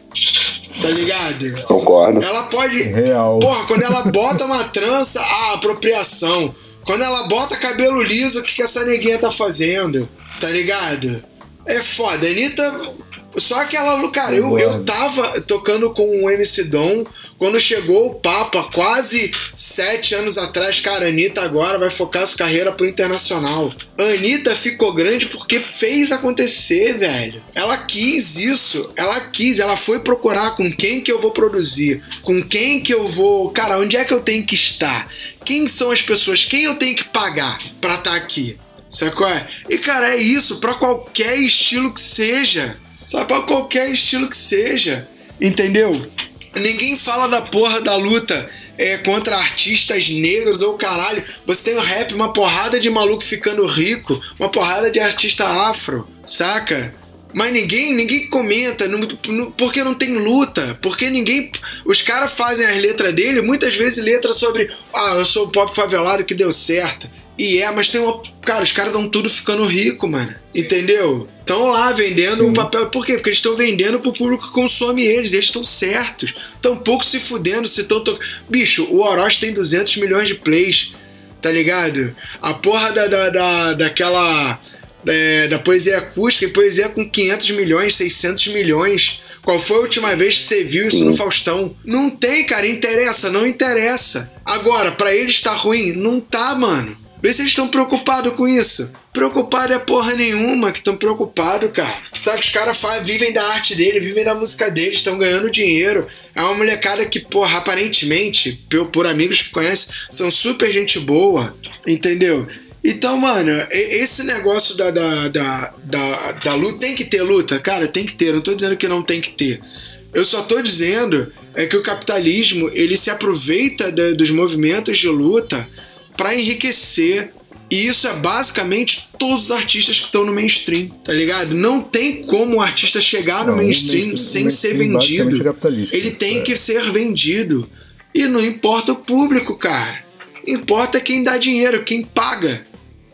Tá ligado? Concordo. Ela pode. Real. Porra, quando ela bota uma trança, ah, apropriação. Quando ela bota cabelo liso, o que, que essa neguinha tá fazendo? Tá ligado? É foda. A Anitta. Só aquela. Cara, eu, eu tava tocando com o MC Dom quando chegou o papo há quase sete anos atrás. Cara, a Anitta agora vai focar sua carreira pro internacional. A Anitta ficou grande porque fez acontecer, velho. Ela quis isso. Ela quis. Ela foi procurar com quem que eu vou produzir. Com quem que eu vou. Cara, onde é que eu tenho que estar? Quem são as pessoas? Quem eu tenho que pagar pra estar aqui? Sabe qual é? E, cara, é isso pra qualquer estilo que seja. Sabe, pra qualquer estilo que seja. Entendeu? Ninguém fala da porra da luta é, contra artistas negros ou caralho. Você tem o rap, uma porrada de maluco ficando rico, uma porrada de artista afro, saca? Mas ninguém, ninguém comenta, não- não- porque não tem luta, porque ninguém. Os caras fazem as letras dele, muitas vezes letras sobre. Ah, eu sou o pop favelado que deu certo. E é, mas tem uma. Cara, os caras estão tudo ficando rico, mano. Entendeu? Estão lá vendendo um papel. Por quê? Porque eles estão vendendo pro público que consome eles. Eles estão certos. Estão pouco se fudendo se estão. To... Bicho, o Orochi tem 200 milhões de plays. Tá ligado? A porra da, da, da- daquela. é, da poesia acústica e poesia com 500 milhões, 600 milhões. Qual foi a última vez que você viu isso no Faustão? Não tem, cara. Interessa, não interessa. Agora, para eles tá ruim? Não tá, mano. Eles estão preocupados com isso. Preocupado é porra nenhuma que estão preocupados, cara. Sabe que os caras vivem da arte dele, vivem da música dele, estão ganhando dinheiro. É uma molecada que, porra, aparentemente, por, por amigos que conhecem, são super gente boa, entendeu? Então, mano, esse negócio da, da, da, da, da luta tem que ter luta, cara, tem que ter. Não tô dizendo que não tem que ter. Eu só tô dizendo é que o capitalismo ele se aproveita da, dos movimentos de luta para enriquecer. E isso é basicamente todos os artistas que estão no mainstream, tá ligado? Não tem como o artista chegar no não, mainstream, mainstream sem mainstream ser vendido. É ele tem é. que ser vendido. E não importa o público, cara. Importa quem dá dinheiro, quem paga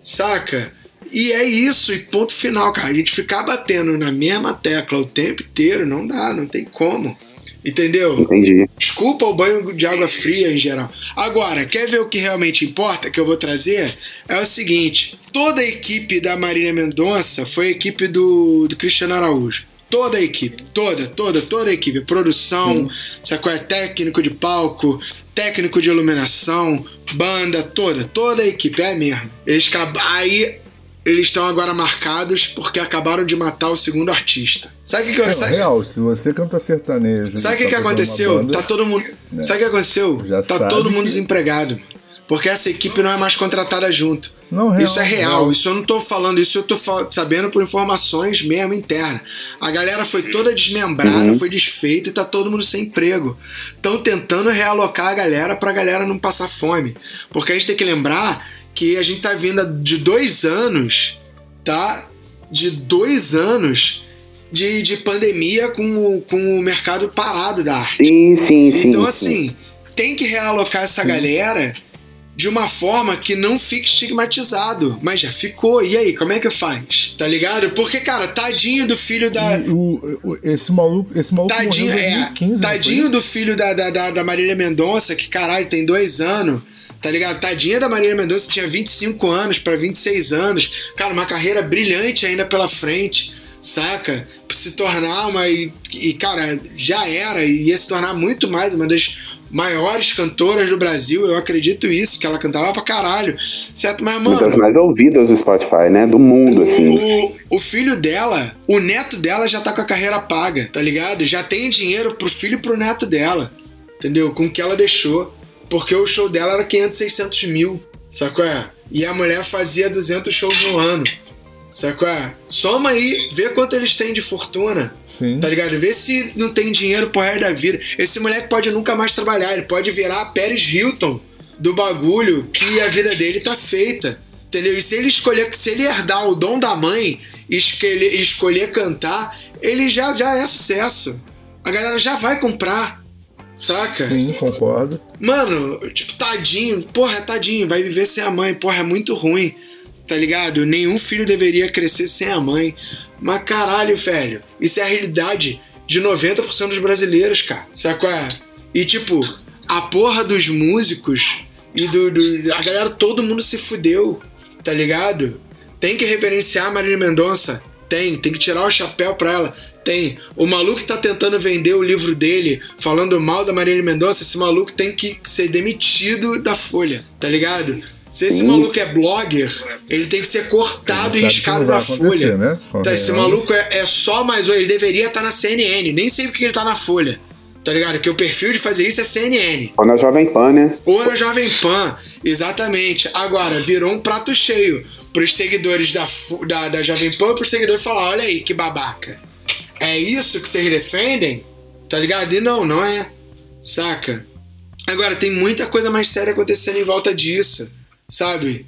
saca? E é isso, e ponto final, cara. A gente ficar batendo na mesma tecla o tempo inteiro não dá, não tem como. Entendeu? Entendi. Desculpa o banho de água fria em geral. Agora, quer ver o que realmente importa que eu vou trazer? É o seguinte: toda a equipe da Marília Mendonça foi a equipe do, do Cristiano Araújo. Toda a equipe, toda, toda, toda a equipe. Produção, sacou? É técnico de palco, técnico de iluminação, banda, toda, toda a equipe, é mesmo. Eles aí eles estão agora marcados porque acabaram de matar o segundo artista. Sabe o que, que é, sabe... real, se você canta sertanejo. Sabe o que, tá que aconteceu? Banda, tá todo mundo. Né? Sabe o que aconteceu? Já tá todo mundo que... desempregado. Porque essa equipe não é mais contratada junto. Não, real, isso é real. Isso eu não tô falando, isso eu tô sabendo por informações mesmo internas. A galera foi toda desmembrada, uhum. foi desfeita e tá todo mundo sem emprego. Estão tentando realocar a galera pra galera não passar fome. Porque a gente tem que lembrar que a gente tá vindo de dois anos, tá? De dois anos de, de pandemia com, com o mercado parado da arte. Sim, sim, sim. Então, assim, tem que realocar essa sim. galera de uma forma que não fique estigmatizado. Mas já ficou. E aí, como é que faz? Tá ligado? Porque, cara, tadinho do filho da. O, o, esse maluco, esse maluco tadinho, morreu em 2015, é, Tadinho do filho da, da, da, da Marília Mendonça, que caralho, tem dois anos. Tá ligado? Tadinha da Marília Mendonça tinha 25 anos para 26 anos. Cara, uma carreira brilhante ainda pela frente saca? Pra se tornar uma. E, e, cara, já era, e ia se tornar muito mais uma das maiores cantoras do Brasil, eu acredito isso, que ela cantava pra caralho, certo? Mas, mano... Uma das mais ouvidas do Spotify, né? Do mundo, o, assim. O, o, filho dela, o neto dela já tá com a carreira paga, tá ligado? Já tem dinheiro pro filho e pro neto dela, entendeu? Com o que ela deixou. Porque o show dela era 500, 600 mil, sacou? É? E a mulher fazia 200 shows no ano. Sacou? Soma aí, vê quanto eles têm de fortuna. Sim. Tá ligado? Vê se não tem dinheiro pro resto da vida. Esse moleque pode nunca mais trabalhar, ele pode virar Pérez Hilton do bagulho que a vida dele tá feita. Entendeu? E se ele escolher, se ele herdar o dom da mãe e escolher, escolher cantar, ele já, já é sucesso. A galera já vai comprar. Saca? Sim, concordo. Mano, tipo, tadinho. Porra, tadinho. Vai viver sem a mãe. Porra, é muito ruim tá ligado? Nenhum filho deveria crescer sem a mãe. Mas caralho, velho, isso é a realidade de 90% dos brasileiros, cara. Sabe qual é? E tipo, a porra dos músicos e do, do, A galera, todo mundo se fudeu, tá ligado? Tem que reverenciar a Marília Mendonça. Tem, tem que tirar o chapéu pra ela. Tem. O maluco tá tentando vender o livro dele, falando mal da Marília Mendonça, esse maluco tem que ser demitido da Folha, tá ligado? Se esse maluco é blogger, ele tem que ser cortado e riscado na folha. Né? Tá, esse maluco é, é, só mais. Ele deveria estar tá na CNN. Nem sei porque ele tá na folha. Tá ligado? Que o perfil de fazer isso é CNN. Ou na Jovem Pan, né? Ou na Jovem Pan, exatamente. Agora, virou um prato cheio pros seguidores da, da, da Jovem Pan, pros seguidores falar: olha aí, que babaca. É isso que vocês defendem? Tá ligado? E não, não é. Saca? Agora, tem muita coisa mais séria acontecendo em volta disso sabe?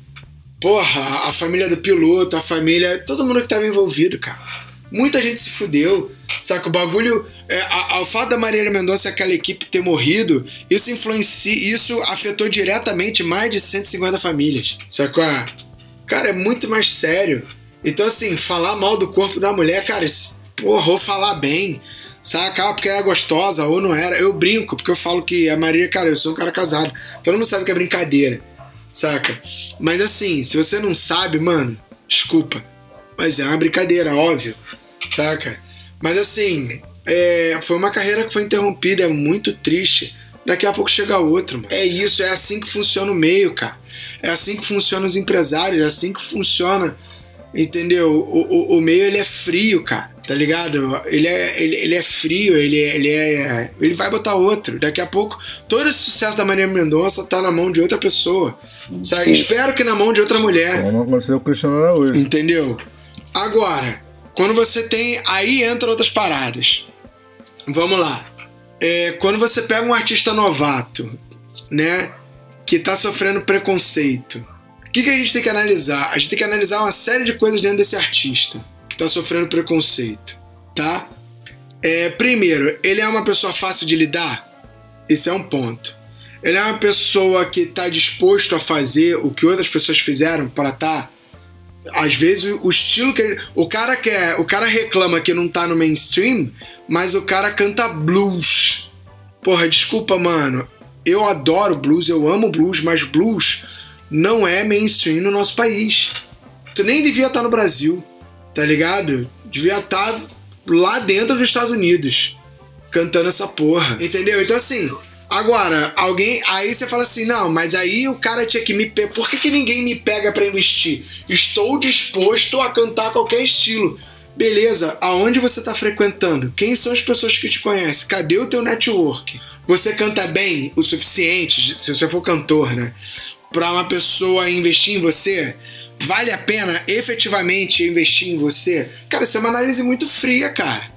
Porra, a família do piloto, a família. Todo mundo que tava envolvido, cara. Muita gente se fudeu, saca? O bagulho. É, a, a, o fato da Marília Mendonça e aquela equipe ter morrido, isso influencia. Isso afetou diretamente mais de 150 famílias, sacou? Cara, é muito mais sério. Então, assim, falar mal do corpo da mulher, cara, porra, ou falar bem, saca? Ah, porque era gostosa ou não era. Eu brinco, porque eu falo que a Maria, cara, eu sou um cara casado. Todo mundo sabe que é brincadeira saca? Mas assim, se você não sabe, mano, desculpa. Mas é uma brincadeira, óbvio, saca? Mas assim, é, foi uma carreira que foi interrompida, é muito triste. Daqui a pouco chega outro, mano. É isso, é assim que funciona o meio, cara. É assim que funcionam os empresários, é assim que funciona, entendeu? O, o, o meio ele é frio, cara, tá ligado? Ele é, ele, ele é frio, ele, ele é. Ele vai botar outro. Daqui a pouco, todo esse sucesso da Maria Mendonça tá na mão de outra pessoa. Sabe? Espero que na mão de outra mulher. Como aconteceu com o Cristiano Araújo. Entendeu? Agora, quando você tem. Aí entra outras paradas. Vamos lá. É, quando você pega um artista novato, né? Que tá sofrendo preconceito. O que, que a gente tem que analisar? A gente tem que analisar uma série de coisas dentro desse artista tá sofrendo preconceito, tá? É, primeiro, ele é uma pessoa fácil de lidar? Esse é um ponto. Ele é uma pessoa que está disposto a fazer o que outras pessoas fizeram para estar. Tá, às vezes o estilo que ele, o cara quer, o cara reclama que não tá no mainstream, mas o cara canta blues. Porra, desculpa, mano. Eu adoro blues, eu amo blues, mas blues não é mainstream no nosso país. Tu nem devia estar tá no Brasil, tá ligado? Devia estar tá lá dentro dos Estados Unidos cantando essa porra. Entendeu? Então assim, Agora, alguém. Aí você fala assim: não, mas aí o cara tinha que me. Pe... Por que, que ninguém me pega para investir? Estou disposto a cantar qualquer estilo. Beleza, aonde você está frequentando? Quem são as pessoas que te conhecem? Cadê o teu network? Você canta bem o suficiente, se você for cantor, né? Para uma pessoa investir em você? Vale a pena efetivamente investir em você? Cara, isso é uma análise muito fria, cara.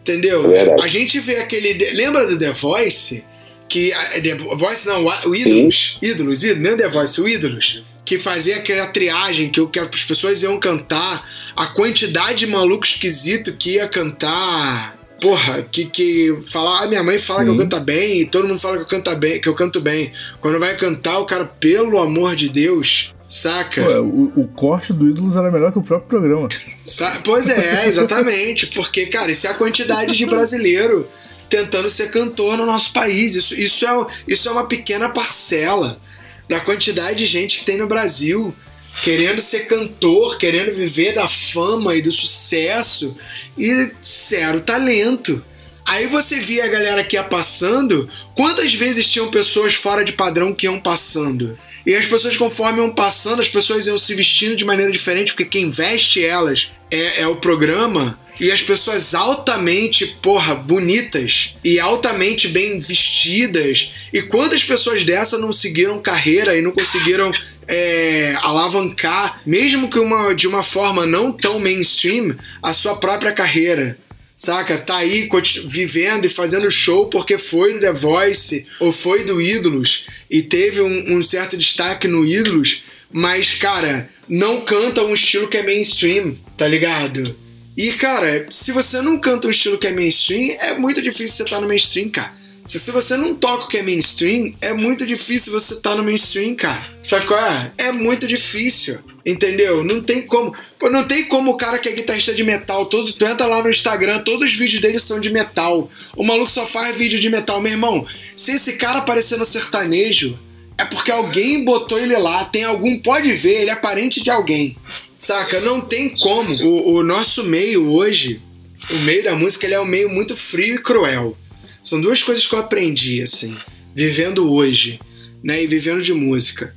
Entendeu? É a gente vê aquele. Lembra do The Voice? que é The Voice não, o Ídolos, Sim. Ídolos, Ídolos, nem The Voice, o Ídolos, que fazia aquela triagem que, que as pessoas iam cantar, a quantidade de maluco esquisito que ia cantar. Porra, que, que falar, ah, minha mãe fala Sim. que eu canto bem, e todo mundo fala que eu canto bem, que eu canto bem. Quando vai cantar, o cara, pelo amor de Deus, Saca? Pô, o, o, corte do Ídolos era melhor que o próprio programa. Sa pois é, exatamente. Porque, cara, isso é a quantidade de brasileiro tentando ser cantor no nosso país. Isso, isso, é, isso é uma pequena parcela da quantidade de gente que tem no Brasil querendo ser cantor, querendo viver da fama e do sucesso e zero talento. Aí você via a galera que ia passando, quantas vezes tinham pessoas fora de padrão que iam passando? E as pessoas, conforme iam passando, as pessoas iam se vestindo de maneira diferente, porque quem veste elas é, é o programa e as pessoas altamente, porra, bonitas e altamente bem vestidas. E quantas pessoas dessa não seguiram carreira e não conseguiram é, alavancar, mesmo que uma, de uma forma não tão mainstream, a sua própria carreira? Saca? Tá aí vivendo e fazendo show porque foi do The Voice ou foi do Ídolos e teve um, um certo destaque no Ídolos, mas, cara, não canta um estilo que é mainstream, tá ligado? E, cara, se você não canta um estilo que é mainstream, é muito difícil você estar tá no mainstream, cara. Se, se você não toca o que é mainstream, é muito difícil você estar tá no mainstream, cara. Qual é? É muito difícil. Entendeu? Não tem como. Pô, não tem como o cara que é guitarrista de metal. Todo, tu entra lá no Instagram, todos os vídeos dele são de metal. O maluco só faz vídeo de metal. Meu irmão, se esse cara aparecer no sertanejo, é porque alguém botou ele lá. Tem algum. Pode ver, ele é parente de alguém. Saca? Não tem como. O, o nosso meio hoje, o meio da música, ele é um meio muito frio e cruel. São duas coisas que eu aprendi, assim, vivendo hoje, né? E vivendo de música.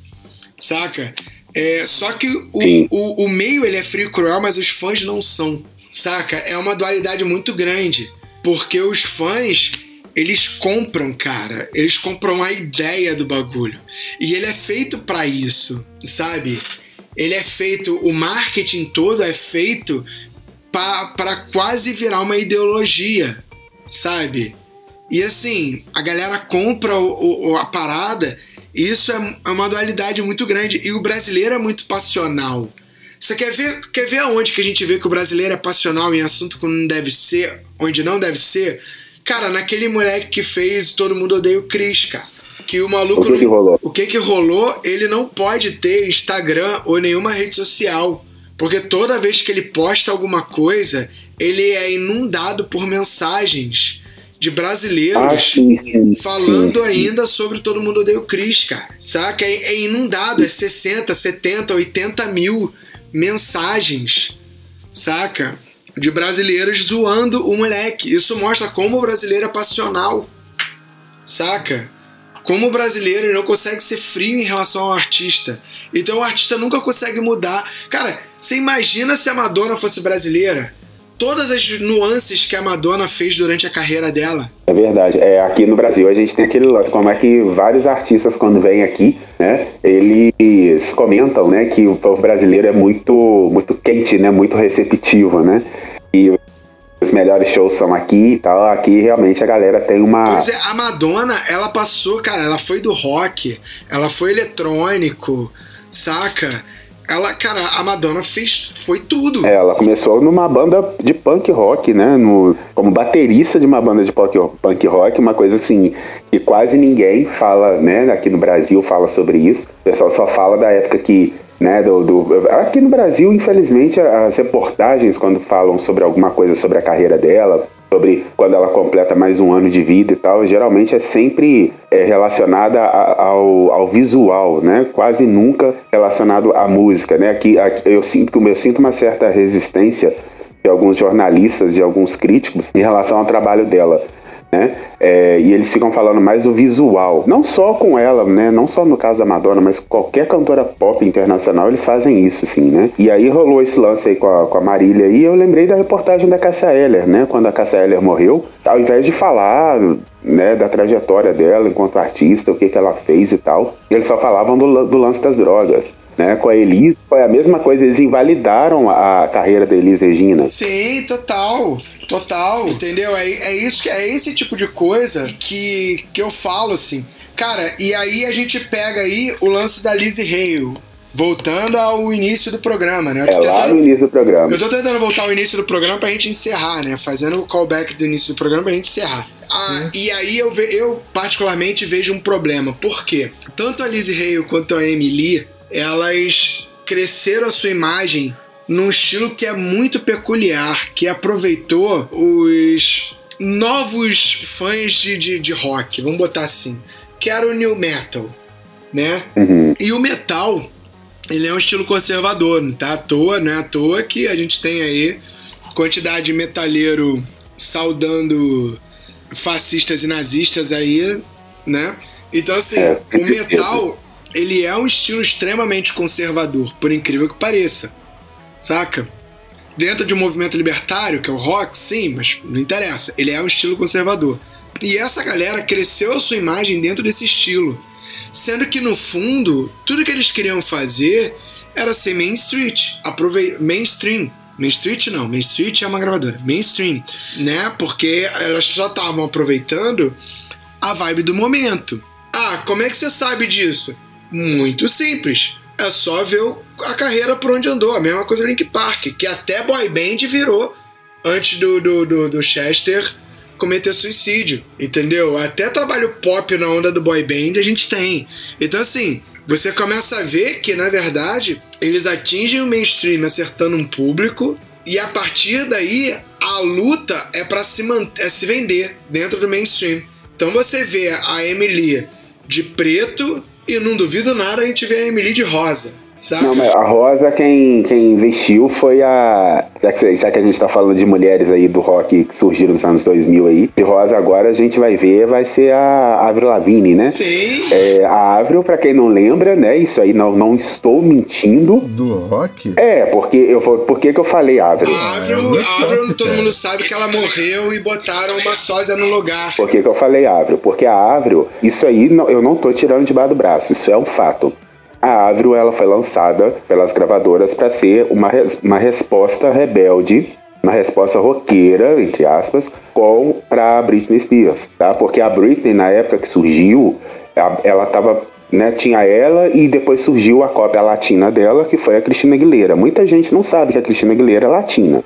Saca? É, só que o, o, o, meio ele é frio e cruel, mas os fãs não são. Saca? É uma dualidade muito grande. Porque os fãs, eles compram, cara. Eles compram a ideia do bagulho. E ele é feito para isso, sabe? ele é feito, o marketing todo é feito para quase virar uma ideologia, sabe? E assim, a galera compra o, o, a parada, e isso é, é uma dualidade muito grande. E o brasileiro é muito passional. Você quer ver, quer ver aonde que a gente vê que o brasileiro é passional em assunto que não deve ser, onde não deve ser? Cara, naquele moleque que fez Todo Mundo Odeia o Chris, cara que o maluco. O que, que rolou? O que, que rolou? Ele não pode ter Instagram ou nenhuma rede social. Porque toda vez que ele posta alguma coisa, ele é inundado por mensagens de brasileiros ah, sim, sim, falando sim, ainda sobre todo mundo odeia o Cris, cara. Saca? É, é inundado, é 60, 70, 80 mil mensagens saca? De brasileiras zoando o moleque. Isso mostra como o brasileiro é passional, saca? Como o brasileiro não consegue ser frio em relação ao artista. Então o artista nunca consegue mudar. Cara, você imagina se a Madonna fosse brasileira? Todas as nuances que a Madonna fez durante a carreira dela. É verdade. É, aqui no Brasil a gente tem aquele lance, como é que vários artistas quando vêm aqui, né, eles comentam, né, que o povo brasileiro é muito, muito quente, né, muito receptivo, né, e os melhores shows são aqui e tal. Aqui realmente a galera tem uma. Pois é, a Madonna, ela passou, cara, ela foi do rock, ela foi eletrônico, saca? Ela, cara, a Madonna fez, foi tudo. É, ela começou numa banda de punk rock, né? No, como baterista de uma banda de punk, punk rock, uma coisa assim que quase ninguém fala, né? Aqui no Brasil fala sobre isso. O pessoal só fala da época que né, do, do, aqui no Brasil, infelizmente, as reportagens, quando falam sobre alguma coisa sobre a carreira dela, sobre quando ela completa mais um ano de vida e tal, geralmente é sempre é, relacionada a, ao, ao, visual, né? Quase nunca relacionado à música, né? Aqui, aqui eu sinto eu sinto uma certa resistência de alguns jornalistas, de alguns críticos em relação ao trabalho dela né? É, e eles ficam falando mais o visual, não só com ela, né? Não só no caso da Madonna, mas qualquer cantora pop internacional eles fazem isso, assim, né? E aí rolou esse lance aí com a, com a Marília e eu lembrei da reportagem da Cassia Eller, né? Quando a Cassia Eller morreu, ao invés de falar né, da trajetória dela enquanto artista, o que, que ela fez e tal, eles só falavam do, do lance das drogas. Né, com a Elise foi a mesma coisa, eles invalidaram a carreira da Elis Regina. Sim, total. Total, entendeu? É, é isso que é esse tipo de coisa que, que eu falo assim. Cara, e aí a gente pega aí o lance da Lizzie Hale. Voltando ao início do programa, né? é tentando, lá no início do programa. Eu tô tentando voltar ao início do programa pra gente encerrar, né? Fazendo o callback do início do programa pra gente encerrar. Ah, e aí eu, eu particularmente vejo um problema. Por quê? Tanto a Lizzie Hale quanto a Emily, elas cresceram a sua imagem num estilo que é muito peculiar, que aproveitou os novos fãs de, de, de rock, vamos botar assim, que era o new metal, né? Uhum. E o metal, ele é um estilo conservador, não tá à toa, não é à toa que a gente tem aí quantidade de metalheiro saudando fascistas e nazistas aí, né? Então assim, é, o metal, ele é um estilo extremamente conservador, por incrível que pareça saca? Dentro de um movimento libertário, que é o rock, sim, mas não interessa. Ele é um estilo conservador. E essa galera cresceu a sua imagem dentro desse estilo. Sendo que no fundo, tudo que eles queriam fazer era ser Main Street, aprove mainstream. Main Street não, Main Street é uma gravadora. Mainstream, né? Porque elas só estavam aproveitando a vibe do momento. Ah, como é que você sabe disso? Muito simples. É só ver a carreira por onde andou. A mesma coisa Link Park, que até boy band virou antes do, do, do, do Chester cometer suicídio, entendeu? Até trabalho pop na onda do boy band a gente tem. Então, assim, você começa a ver que, na verdade, eles atingem o mainstream acertando um público e a partir daí a luta é para se, é se vender dentro do mainstream. Então você vê a Emily de preto e não duvido nada a gente ver a Emily de rosa. Saca? Não, mas a Rosa, quem, quem investiu foi a. Já que, já que a gente tá falando de mulheres aí do rock que surgiram nos anos 2000 aí, de Rosa agora a gente vai ver, vai ser a Avril Lavigne, né? Sim. É, a Avril, pra quem não lembra, né? Isso aí não, não estou mentindo. Do rock? É, porque eu por que, que eu falei Avril? A Avril, a Avril todo mundo sabe que ela morreu e botaram uma sósia no lugar. Por que, que eu falei Avril? Porque a Avril, isso aí eu não tô tirando debaixo do braço, isso é um fato. A Avril ela foi lançada pelas gravadoras para ser uma, uma resposta rebelde, uma resposta roqueira, entre aspas, com para Britney Spears, tá? Porque a Britney na época que surgiu, ela estava né, tinha ela e depois surgiu a cópia latina dela, que foi a Cristina Aguilera. Muita gente não sabe que a Cristina Aguilera é latina.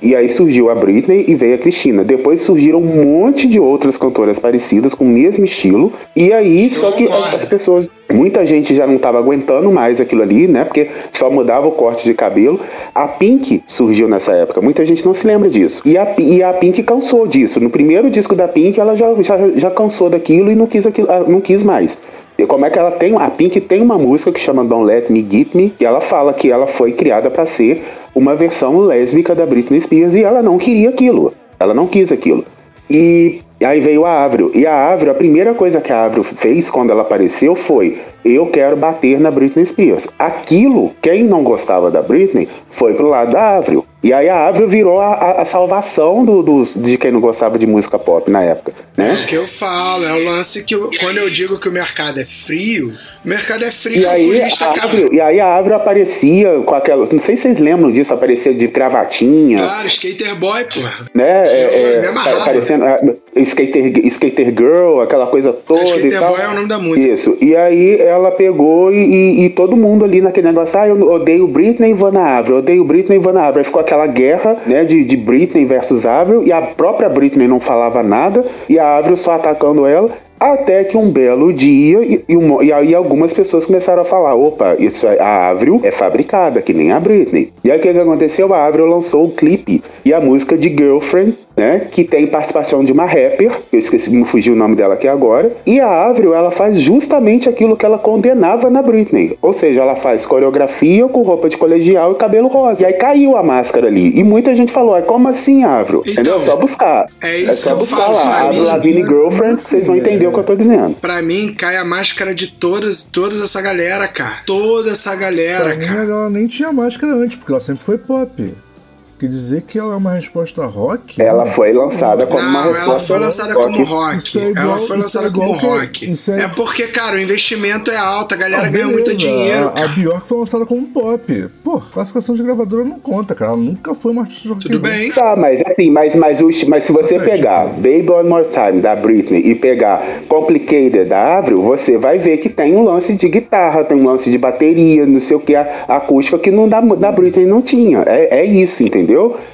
E aí surgiu a Britney e veio a Cristina. Depois surgiram um monte de outras cantoras parecidas com o mesmo estilo. E aí, só que as pessoas. Muita gente já não estava aguentando mais aquilo ali, né? Porque só mudava o corte de cabelo. A Pink surgiu nessa época. Muita gente não se lembra disso. E a, e a Pink cansou disso. No primeiro disco da Pink, ela já, já, já cansou daquilo e não quis, aquilo, ah, não quis mais. Como é que ela tem. A Pink tem uma música que chama Don't Let Me Get Me, que ela fala que ela foi criada para ser uma versão lésbica da Britney Spears e ela não queria aquilo. Ela não quis aquilo. E aí veio a Avril. E a Avril, a primeira coisa que a Avril fez quando ela apareceu foi: eu quero bater na Britney Spears. Aquilo, quem não gostava da Britney, foi pro lado da Avril. E aí a Avril virou a, a, salvação do, do, de quem não gostava de música pop na época, né? É que eu falo, é o lance que eu- quando eu digo que o mercado é frio, o mercado é frio E aí, a. Avril, e aí a Avril aparecia com aquelas. Não sei se vocês lembram disso, aparecia de cravatinha, Claro, skater boy, porra. né? É, é, amarrava. aparecendo é, skater, skater Girl, aquela coisa toda e Skater tal. boy é o nome da música. Isso. E aí ela pegou e, e- e todo mundo ali naquele negócio, ah, eu odeio Britney e Vanna Avril, odeio Britney e Vanna Avril. Aí ficou aquela guerra, né, de, de Britney versus Avril, e a própria Britney não falava nada, e a Avril só atacando ela. Até que um belo dia, e, e, um- e aí algumas pessoas começaram a falar: opa, isso é, a Avril é fabricada, que nem a Britney. E aí o que, que aconteceu? A Avril lançou o clipe e a música de Girlfriend, né? Que tem participação de uma rapper, eu esqueci, me fugiu o nome dela aqui agora. E a Avril, ela faz justamente aquilo que ela condenava na Britney. Ou seja, ela faz coreografia com roupa de colegial e cabelo rosa. E aí caiu a máscara ali. E muita gente falou: "Ah, como assim, Avril? Então, Entendeu? É só buscar. é isso só que eu buscar falo, lá. Avril mim, Lavigne mas- Girlfriend, vocês vão assim, entender é- o que eu tô dizendo. Pra mim, cai a máscara de todas, todas essa galera, cara. Toda essa galera, Pra mim, cara. ela nem tinha máscara antes, porque ela sempre foi pop. Quer dizer que ela é uma resposta rock? Ela Não. foi lançada como uma Não, ela resposta foi lançada rock. como rock. Isso é igual- ela foi isso é lançada igual como que- rock. isso é- É porque, cara, o investimento é alto, a galera Ah, ganha muito dinheiro, A, a. Bjork foi lançada como pop. Pô, classificação de gravadora não conta, cara. Ela nunca foi uma artista de rock Tudo bem. Tá, mas assim, mas, mas, os- mas se você pegar Baby One More Time da Britney e pegar Complicated da Avril, você vai ver que tem um lance de guitarra, tem um lance de bateria, não sei o que, acústica que não da, da Britney não tinha. É, é isso, entendeu?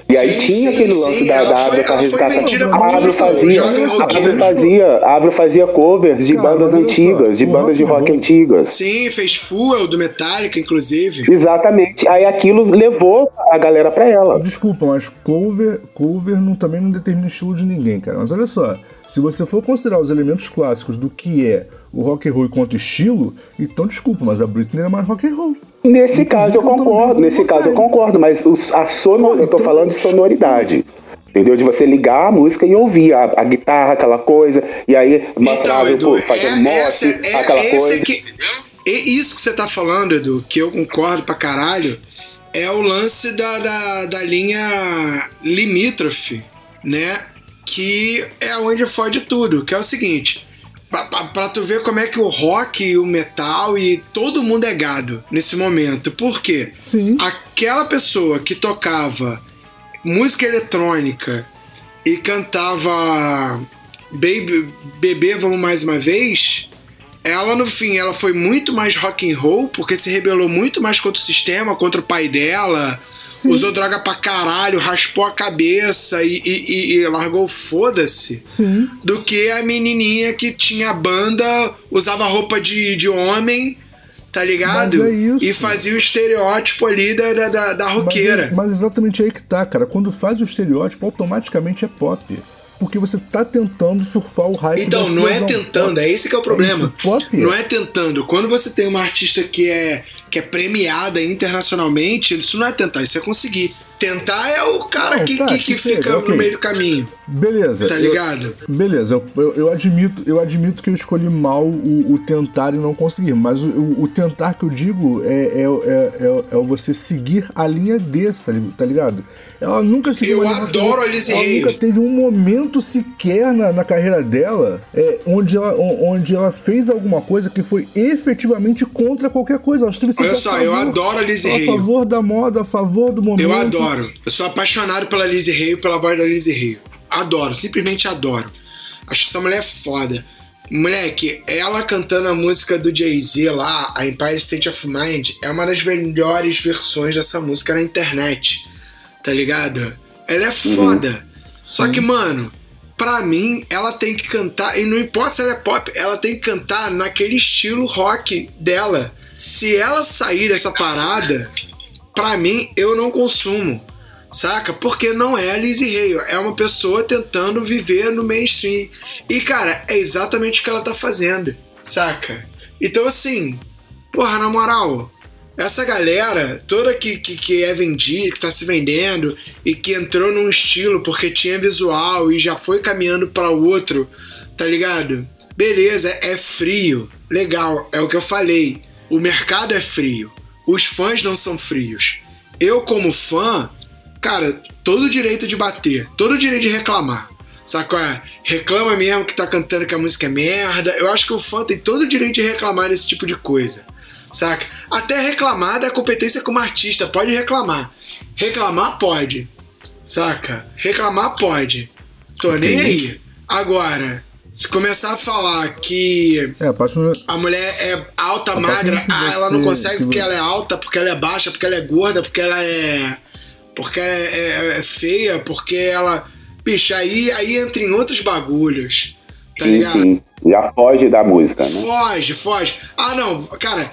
E aí Sim, tinha sim, aquele sim, lance da, ela da foi- Avril pra resgatar. A jovem fazia, a. Avril fazia, a fazia covers de Cara, bandas antigas, de bandas de rock antigas. Sim, fez Fuel do Metallica, inclusive. Exatamente. Aí aquilo levou a galera pra ela. Desculpa, mas cover, cover não, também não determina o estilo de ninguém, cara. Mas olha só, se você for considerar os elementos clássicos do que é o rock and roll enquanto estilo, então desculpa, mas a Britney é mais rock and roll. Nesse Inclusive, caso eu concordo, nesse caso eu concordo, mas os- a sonor, eu tô falando de sonoridade. Entendeu? De você ligar a música e ouvir a, a guitarra, aquela coisa, e aí mostrava Então, fazendo é, mote, essa, é, aquela coisa. é que, é isso que você tá falando, Edu, que eu concordo pra caralho, é o lance da, da, da linha limítrofe, né? Que é onde fode tudo, que é o seguinte. Pra, pra- pra tu ver como é que o rock e o metal e todo mundo é gado nesse momento. Por quê? Sim. Aquela pessoa que tocava música eletrônica e cantava Baby, Bebê Vamos Mais Uma Vez, ela no fim ela foi muito mais rock and roll porque se rebelou muito mais contra o sistema, contra o pai dela, Sim. usou droga pra caralho, raspou a cabeça e, e- e- largou foda-se Sim. do que a menininha que tinha banda, usava roupa de, de homem, tá ligado? É isso. E fazia o estereótipo ali da, da, da, da Mas, roqueira. é- mas exatamente aí que tá, cara. Quando faz o estereótipo, automaticamente é pop. Porque você tá tentando surfar o hype Então, não é tentando, pop. é esse que é o problema. isso, pop? Não é tentando. Quando você tem uma artista que é, que é premiada internacionalmente, isso não é tentar, isso é conseguir. Tentar é o cara Não, que, tá, que, que que seja, fica ok. no meio do caminho, Beleza. tá eu- ligado? Beleza, eu, eu, eu admito, eu admito que eu escolhi mal o, o tentar e não conseguir, mas o, o- tentar que eu digo é, é, é, é, é você seguir a linha desse, tá tá ligado? Ela nunca seguiu Eu adoro rock- a Lizzie Ela nunca teve um momento sequer na, na carreira dela é, onde, ela, onde ela fez alguma coisa que foi efetivamente contra qualquer coisa. Ela esteve Olha só, eu favor- adoro a Lizzie A favor da moda, a favor do momento. Eu adoro. Eu sou apaixonado pela Lizzie Hale, pela voz da Lizzie Hale. Adoro, simplesmente adoro. Acho essa mulher foda. Moleque, ela cantando a música do Jay-Z lá, a Empire State of Mind, é uma das melhores versões dessa música na internet. Tá ligado? Ela é foda. Só que, mano, pra mim, ela tem que cantar, e não importa se ela é pop, ela tem que cantar naquele estilo rock dela. Se ela sair dessa parada, pra mim, eu não consumo. Saca? Porque não é a Lizzie Hale. É uma pessoa tentando viver no mainstream. E, cara, é exatamente o que ela tá fazendo. Saca? Então, assim, porra, na moral, essa galera toda que, que, que é vendida, que tá se vendendo e que entrou num estilo porque tinha visual e já foi caminhando para outro, tá ligado? Beleza, é frio, legal, é o que eu falei. O mercado é frio, os fãs não são frios. Eu, como fã, cara, todo o direito de bater, todo o direito de reclamar. Qual é? Reclama mesmo que tá cantando que a música é merda. Eu acho que o fã tem todo o direito de reclamar desse tipo de coisa. Saca? Até reclamar da competência como artista, pode reclamar. Reclamar pode. Saca? Reclamar pode. Tô nem aí. Agora, se começar a falar que É, a do- a mulher é alta, magra, ah, ela não consegue que porque ela é alta, porque ela é baixa, porque ela é gorda, porque ela é. porque ela é, é- é feia, porque ela. Bicho, aí, aí entra em outros bagulhos. Tá sim, ligado? sim. Já foge da música, né? Foge, foge. Ah, não, cara,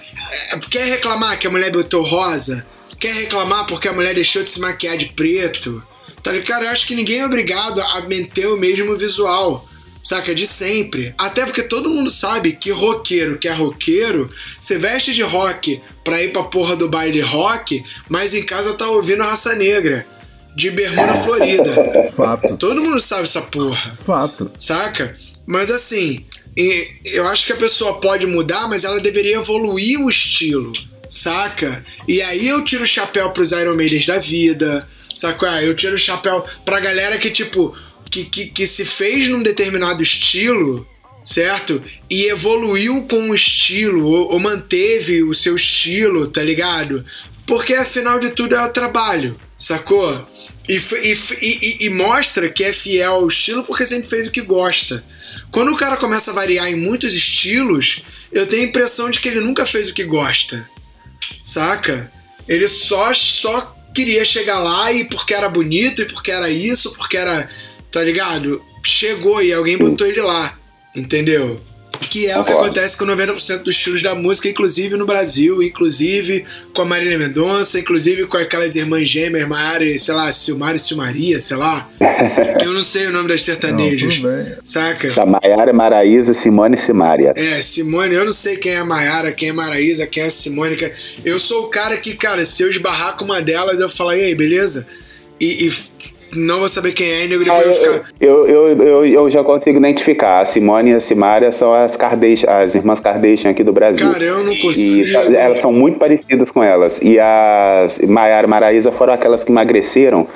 é, quer reclamar que a mulher botou rosa? Quer reclamar porque a mulher deixou de se maquiar de preto? Tá ligado? Cara, eu acho que ninguém é obrigado a manter o mesmo visual. Saca? De sempre. Até porque todo mundo sabe que roqueiro que é roqueiro, você veste de rock pra ir pra porra do baile rock, mas em casa tá ouvindo raça negra. De bermuda florida. Fato. Todo mundo sabe essa porra Fato. saca? Mas assim, eu acho que a pessoa pode mudar, mas ela deveria evoluir o estilo, saca? E aí eu tiro o chapéu pros Iron Maidens da vida, saca? Eu tiro o chapéu pra galera que, tipo, que, que, que se fez num determinado estilo, certo? E evoluiu com o estilo, ou, ou manteve o seu estilo, tá ligado? Porque afinal de tudo é o trabalho, sacou? E, e- e- e mostra que é fiel ao estilo porque sempre fez o que gosta. Quando o cara começa a variar em muitos estilos, eu tenho a impressão de que ele nunca fez o que gosta. Saca? Ele só, só queria chegar lá e porque era bonito, e porque era isso, porque era. Tá ligado? Chegou e alguém botou ele lá. Entendeu? Que é o que Concordo. acontece com 90% dos estilos da música, inclusive no Brasil, inclusive com a Marília Mendonça, inclusive com aquelas irmãs gêmeas, Maiara, e, sei lá, Silmar e Silmaria, sei lá. Eu não sei o nome das Não, sertanejas. bem. Saca? Da Maiara, Maraísa, Simone e Simária. É, Simone, eu não sei quem é a Maiara, quem é a Maraísa, quem é a Simone. quem- Eu sou o cara que, cara, se eu esbarrar com uma delas, eu falo, e aí, beleza? E, e não vou saber quem é, e nego Ah, depois vai eu, ficar. eu, eu, eu, eu já consigo identificar. A Simone e a Simária são as Kardashian, as irmãs Kardashian aqui do Brasil. Cara, eu não E consigo. tá- elas são muito parecidas com elas. E as Maiara e Maraísa foram aquelas que emagreceram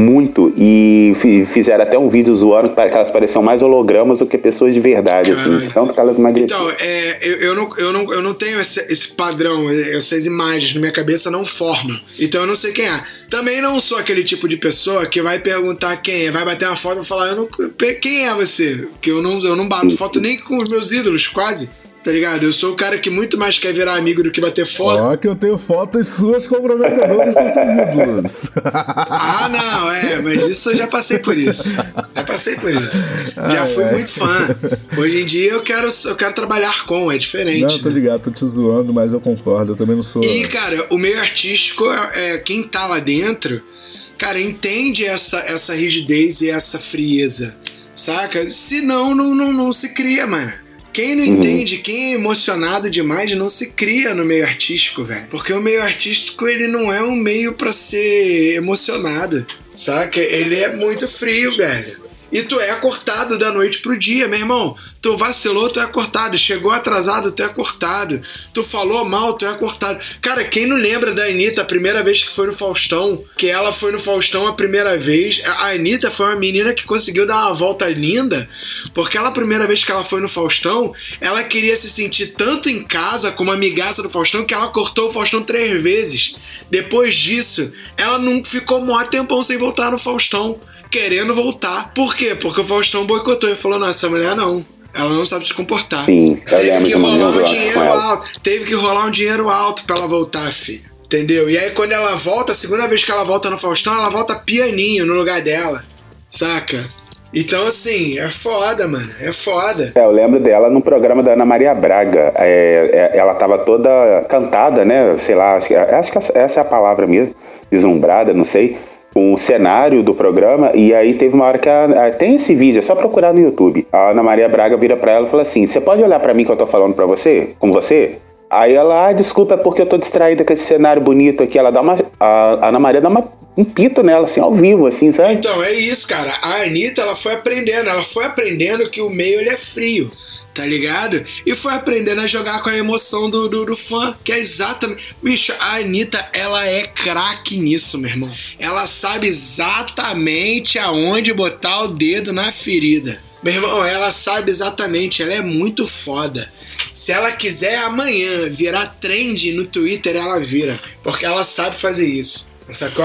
muito e fi- fizeram até um vídeo zoando que elas pareciam mais hologramas do que pessoas de verdade, assim, Caralho. de tanto que elas emagreceram. Então, é, eu, eu, não, eu, não, eu não tenho esse, esse padrão, essas imagens na minha cabeça não formam. Então eu não sei quem é. Também não sou aquele tipo de pessoa que vai perguntar quem é, vai bater uma foto e falar, eu não, quem é você? Que eu não, eu não bato foto nem com os meus ídolos, quase. Tá ligado? Eu sou o cara que muito mais quer virar amigo do que bater foto. Ó, que eu tenho fotos suas comprometedoras com seus ídolos. Ah, não, é, mas isso eu já passei por isso. Já passei por isso. Já Ai, fui ai. muito fã. Hoje em dia eu quero, eu quero trabalhar com, é diferente. Não, tô né? ligado, tô te zoando, mas eu concordo, eu também não sou. E, cara, o meio artístico, é, quem tá lá dentro, cara, entende essa, essa rigidez e essa frieza, saca? Senão, não, não, não se cria, mano. Quem não entende, quem é emocionado demais, não se cria no meio artístico, velho. Porque o meio artístico, ele não é um meio pra ser emocionado, saca? Ele é muito frio, velho. E tu é cortado da noite pro dia, meu irmão. Tu vacilou, tu é cortado. Chegou atrasado, tu é cortado. Tu falou mal, tu é cortado. Cara, quem não lembra da Anitta a primeira vez que foi no Faustão? Que ela foi no Faustão a primeira vez. A Anitta foi uma menina que conseguiu dar uma volta linda. Porque ela, a primeira vez que ela foi no Faustão, ela queria se sentir tanto em casa como amigaça do Faustão que ela cortou o Faustão três vezes. Depois disso, ela não ficou mó tempão sem voltar no Faustão querendo voltar. Por quê? Porque o Faustão boicotou e falou: não, essa mulher não. Ela não sabe se comportar. Sim, eu teve que rolar um dinheiro alto. Teve que rolar um dinheiro alto pra ela voltar, filho. Entendeu? E aí, quando ela volta, a segunda vez que ela volta no Faustão, ela volta pianinho no lugar dela. Saca? Então, assim, é foda, mano. É foda. É, eu lembro dela no programa da Ana Maria Braga. É, é, ela tava toda cantada, né? Sei lá, acho que, acho que essa é a palavra mesmo, deslumbrada, não sei. Um cenário do programa e aí teve uma hora que tem esse vídeo, é só procurar no YouTube. A Ana Maria Braga vira para ela e fala assim: "Você pode olhar para mim que eu tô falando para você? Com você?" Aí ela, ah, desculpa, é porque eu tô distraída com esse cenário bonito aqui. Ela dá uma. A Ana Maria dá uma, um pito nela, assim, ao vivo, assim, sabe? Então, é isso, cara. A Anitta, ela foi aprendendo. Ela foi aprendendo que o meio ele é frio tá ligado? E foi aprendendo a jogar com a emoção do, do, do, fã, que é exatamente. Bicho, a Anitta, ela é craque nisso, meu irmão. Ela sabe exatamente aonde botar o dedo na ferida. Meu irmão, ela sabe exatamente, ela é muito foda. Se ela quiser amanhã virar trend no Twitter, ela vira. Porque ela sabe fazer isso. Sacou?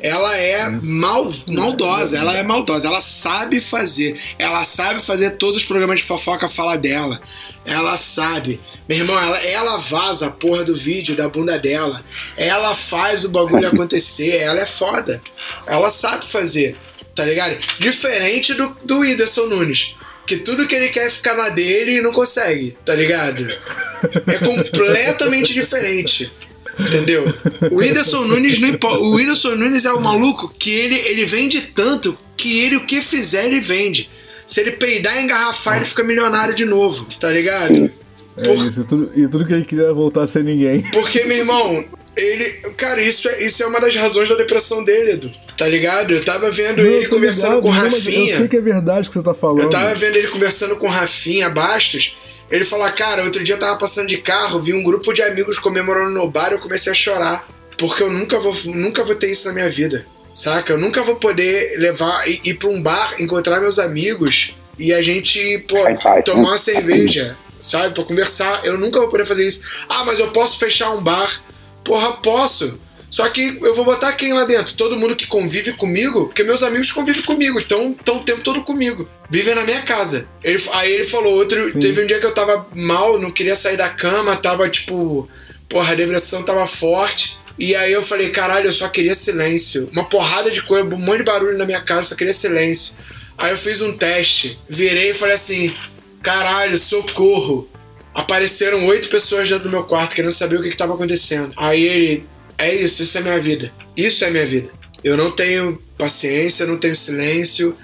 Ela é mal, maldosa, ela é maldosa, ela sabe fazer. Ela sabe fazer todos os programas de fofoca falar dela. Ela sabe. Meu irmão, ela, ela vaza a porra do vídeo da bunda dela. Ela faz o bagulho acontecer. Ela é foda. Ela sabe fazer. Tá ligado? Diferente do, do Whindersson Nunes que tudo que ele quer é ficar na dele e não consegue, tá ligado? É completamente diferente. Entendeu? O Whindersson Nunes não importa. O Whindersson Nunes é o maluco que ele, ele vende tanto que ele o que fizer ele vende. Se ele peidar e engarrafar, ele fica milionário de novo, tá ligado? É Por... isso, e tudo, e tudo que ele queria voltar sem ninguém. Porque, meu irmão, ele. Cara, isso é, isso é uma das razões da depressão dele, Edu. Tá ligado? Eu tava vendo não, ele conversando ligado, com o Rafinha. Eu sei que é verdade que você tá falando. Eu tava vendo ele conversando com o Rafinha Bastos. Ele falou, cara, outro dia eu tava passando de carro, vi um grupo de amigos comemorando no bar, eu comecei a chorar. Porque eu nunca vou, nunca vou ter isso na minha vida. Saca? Eu nunca vou poder levar, ir, ir pra um bar, encontrar meus amigos e a gente, pô, tomar uma cerveja, sabe? Pra conversar. Eu nunca vou poder fazer isso. Ah, mas eu posso fechar um bar. Porra, posso. Só que eu vou botar quem lá dentro? Todo mundo que convive comigo, porque meus amigos convivem comigo, então estão o tempo todo comigo. Vivem na minha casa. Ele, aí ele falou, outro. Sim. Teve um dia que eu tava mal, não queria sair da cama, tava tipo. Porra, a depressão tava forte. E aí eu falei, caralho, eu só queria silêncio. Uma porrada de coisa, um monte de barulho na minha casa, só queria silêncio. Aí eu fiz um teste, virei e falei assim: caralho, socorro. Apareceram oito pessoas dentro do meu quarto querendo saber o que estava acontecendo. Aí ele, é isso, isso é minha vida. Isso é minha vida. Eu não tenho paciência, eu não tenho silêncio,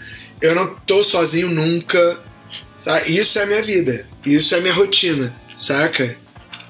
eu não tô sozinho nunca. Tá? Isso é minha vida. Isso é minha rotina, saca?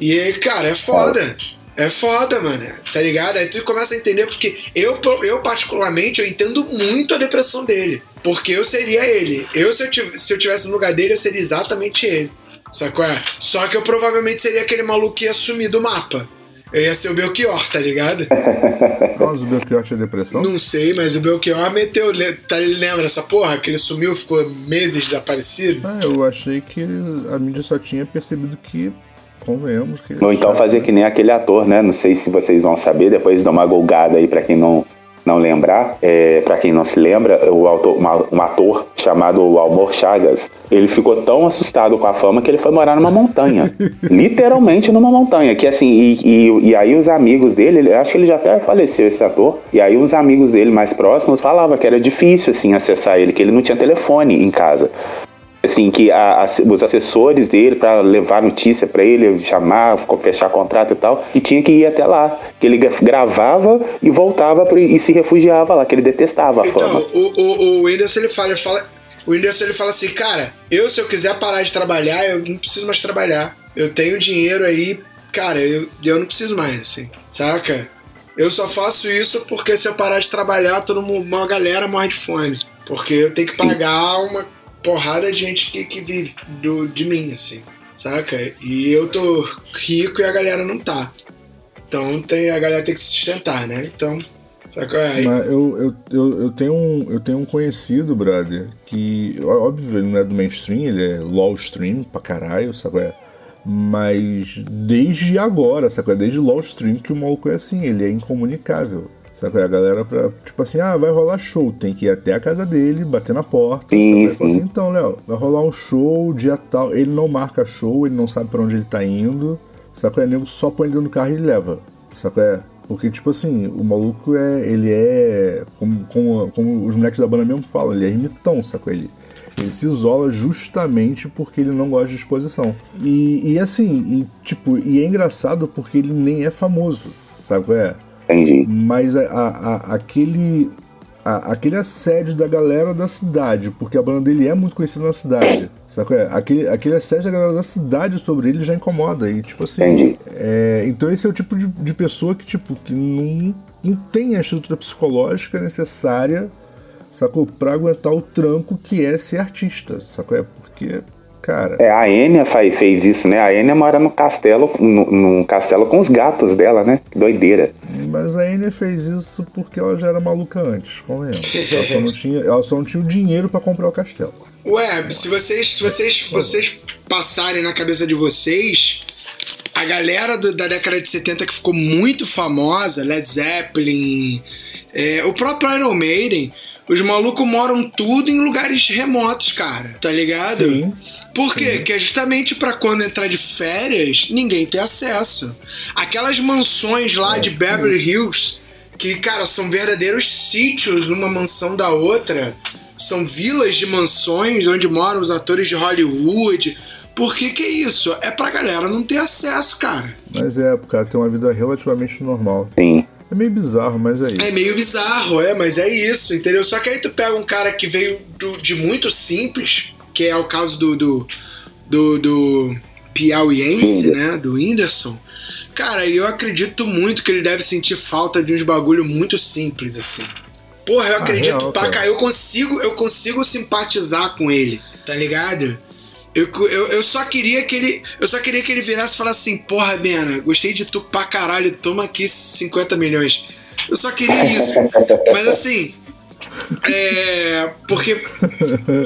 E, cara, é foda. É foda, mano. Tá ligado? Aí tu começa a entender porque eu, eu particularmente, eu entendo muito a depressão dele. Porque eu seria ele. Eu, se eu, se eu tivesse no lugar dele, eu seria exatamente ele. Sacou? Só que eu provavelmente seria aquele maluco que ia sumir do mapa. Eu ia ser o Belchior, tá ligado? Mas o Belchior tinha depressão? Não sei, mas o Belchior meteu. Tá, ele lembra essa porra? Que ele sumiu, ficou meses desaparecido? Ah, eu achei que a mídia só tinha percebido que convenhamos que. Ou então fazer que nem aquele ator, né? Não sei se vocês vão saber, depois dá uma golgada aí para quem não não lembrar, é, para quem não se lembra, o autor, um ator chamado Almor Chagas, ele ficou tão assustado com a fama que ele foi morar numa montanha. literalmente numa montanha. Que assim, e, e, e, aí os amigos dele, acho que ele já até faleceu esse ator, e aí os amigos dele mais próximos falavam que era difícil assim acessar ele, que ele não tinha telefone em casa assim que a, a, os assessores dele para levar notícia para ele, chamar, fechar contrato e tal, e tinha que ir até lá, que ele gravava e voltava pro, e se refugiava lá, que ele detestava a então, fama. O, o, o Whindersson ele fala, ele fala, o Whindersson ele fala assim, cara, eu se eu quiser parar de trabalhar, eu não preciso mais trabalhar, eu tenho dinheiro aí, cara, eu, eu não preciso mais, assim, saca? Eu só faço isso porque se eu parar de trabalhar, todo mundo, uma galera morre de fome. Porque eu tenho que pagar uma porrada de gente que, que vive do, de mim, assim, saca? E eu tô rico e a galera não tá. Então tem, a galera tem que se sustentar, né? Então, saca? Aí... Mas eu, eu, eu, eu, tenho um, eu tenho um conhecido, brother, que, óbvio, ele não é do mainstream, ele é LOL stream pra caralho, saca? Mas desde agora, saca? Desde LOL stream que o maluco é assim, ele é incomunicável. Sabe? A galera pra, tipo assim, ah, vai rolar show, tem que ir até a casa dele, bater na porta. Sim, sim. Assim, então, Léo, vai rolar um show, dia tal. Ele não marca show, ele não sabe pra onde ele tá indo. Sabe? É nego só põe dentro do carro e leva. Sabe? É? Porque, tipo assim, o maluco é. Ele é. Como, como, como os moleques da banda mesmo falam, ele é imitão, sacou? Ele, ele se isola justamente porque ele não gosta de exposição. E, e assim, e, tipo, e é engraçado porque ele nem é famoso, sabe? É? Entendi. Mas a, a, aquele. a- aquele assédio da galera da cidade, porque a banda dele é muito conhecida na cidade. Sabe é? Aquele, aquele assédio da galera da cidade sobre ele já incomoda. E, tipo assim. Entendi. é, então esse é o tipo de, de pessoa que, tipo, que não, não tem a estrutura psicológica necessária, sacou? Pra aguentar o tranco que é ser artista, sacou? É porque, cara. É, a Enya fa- fez isso, né? A Enya mora no castelo, no, num castelo com os gatos dela, né? Que doideira. Mas a Enya fez isso porque ela já era maluca antes, convenhamos. Ela só não tinha, ela só não tinha o dinheiro pra comprar o castelo. Ué, se vocês, se vocês, vocês passarem na cabeça de vocês, a galera do- da década de 70 que ficou muito famosa, Led Zeppelin, é, o próprio Iron Maiden, os malucos moram tudo em lugares remotos, cara, tá ligado? Sim. Por quê? Que é justamente pra quando entrar de férias, ninguém ter acesso. Aquelas mansões lá de Beverly Hills, que, cara, são verdadeiros sítios, uma mansão da outra. São vilas de mansões onde moram os atores de Hollywood. Por que que é isso? É pra galera não ter acesso, cara. Mas é, o cara tem uma vida relativamente normal. Sim. É meio bizarro, mas é isso. É meio bizarro, é, mas é isso, entendeu? Só que aí tu pega um cara que veio do- de muito simples, que é o caso do. do. do, do Piauiense, né? Do Whindersson. Cara, eu acredito muito que ele deve sentir falta de uns bagulho muito simples, assim. Porra, eu acredito real, pra cara. cá. Eu consigo, eu consigo simpatizar com ele, tá ligado? Eu, eu, eu só queria que ele. Eu só queria que ele virasse e falasse assim, porra, Bena, gostei de tu pra caralho, toma aqui 50 milhões. Eu só queria isso. Mas assim. É. Porque.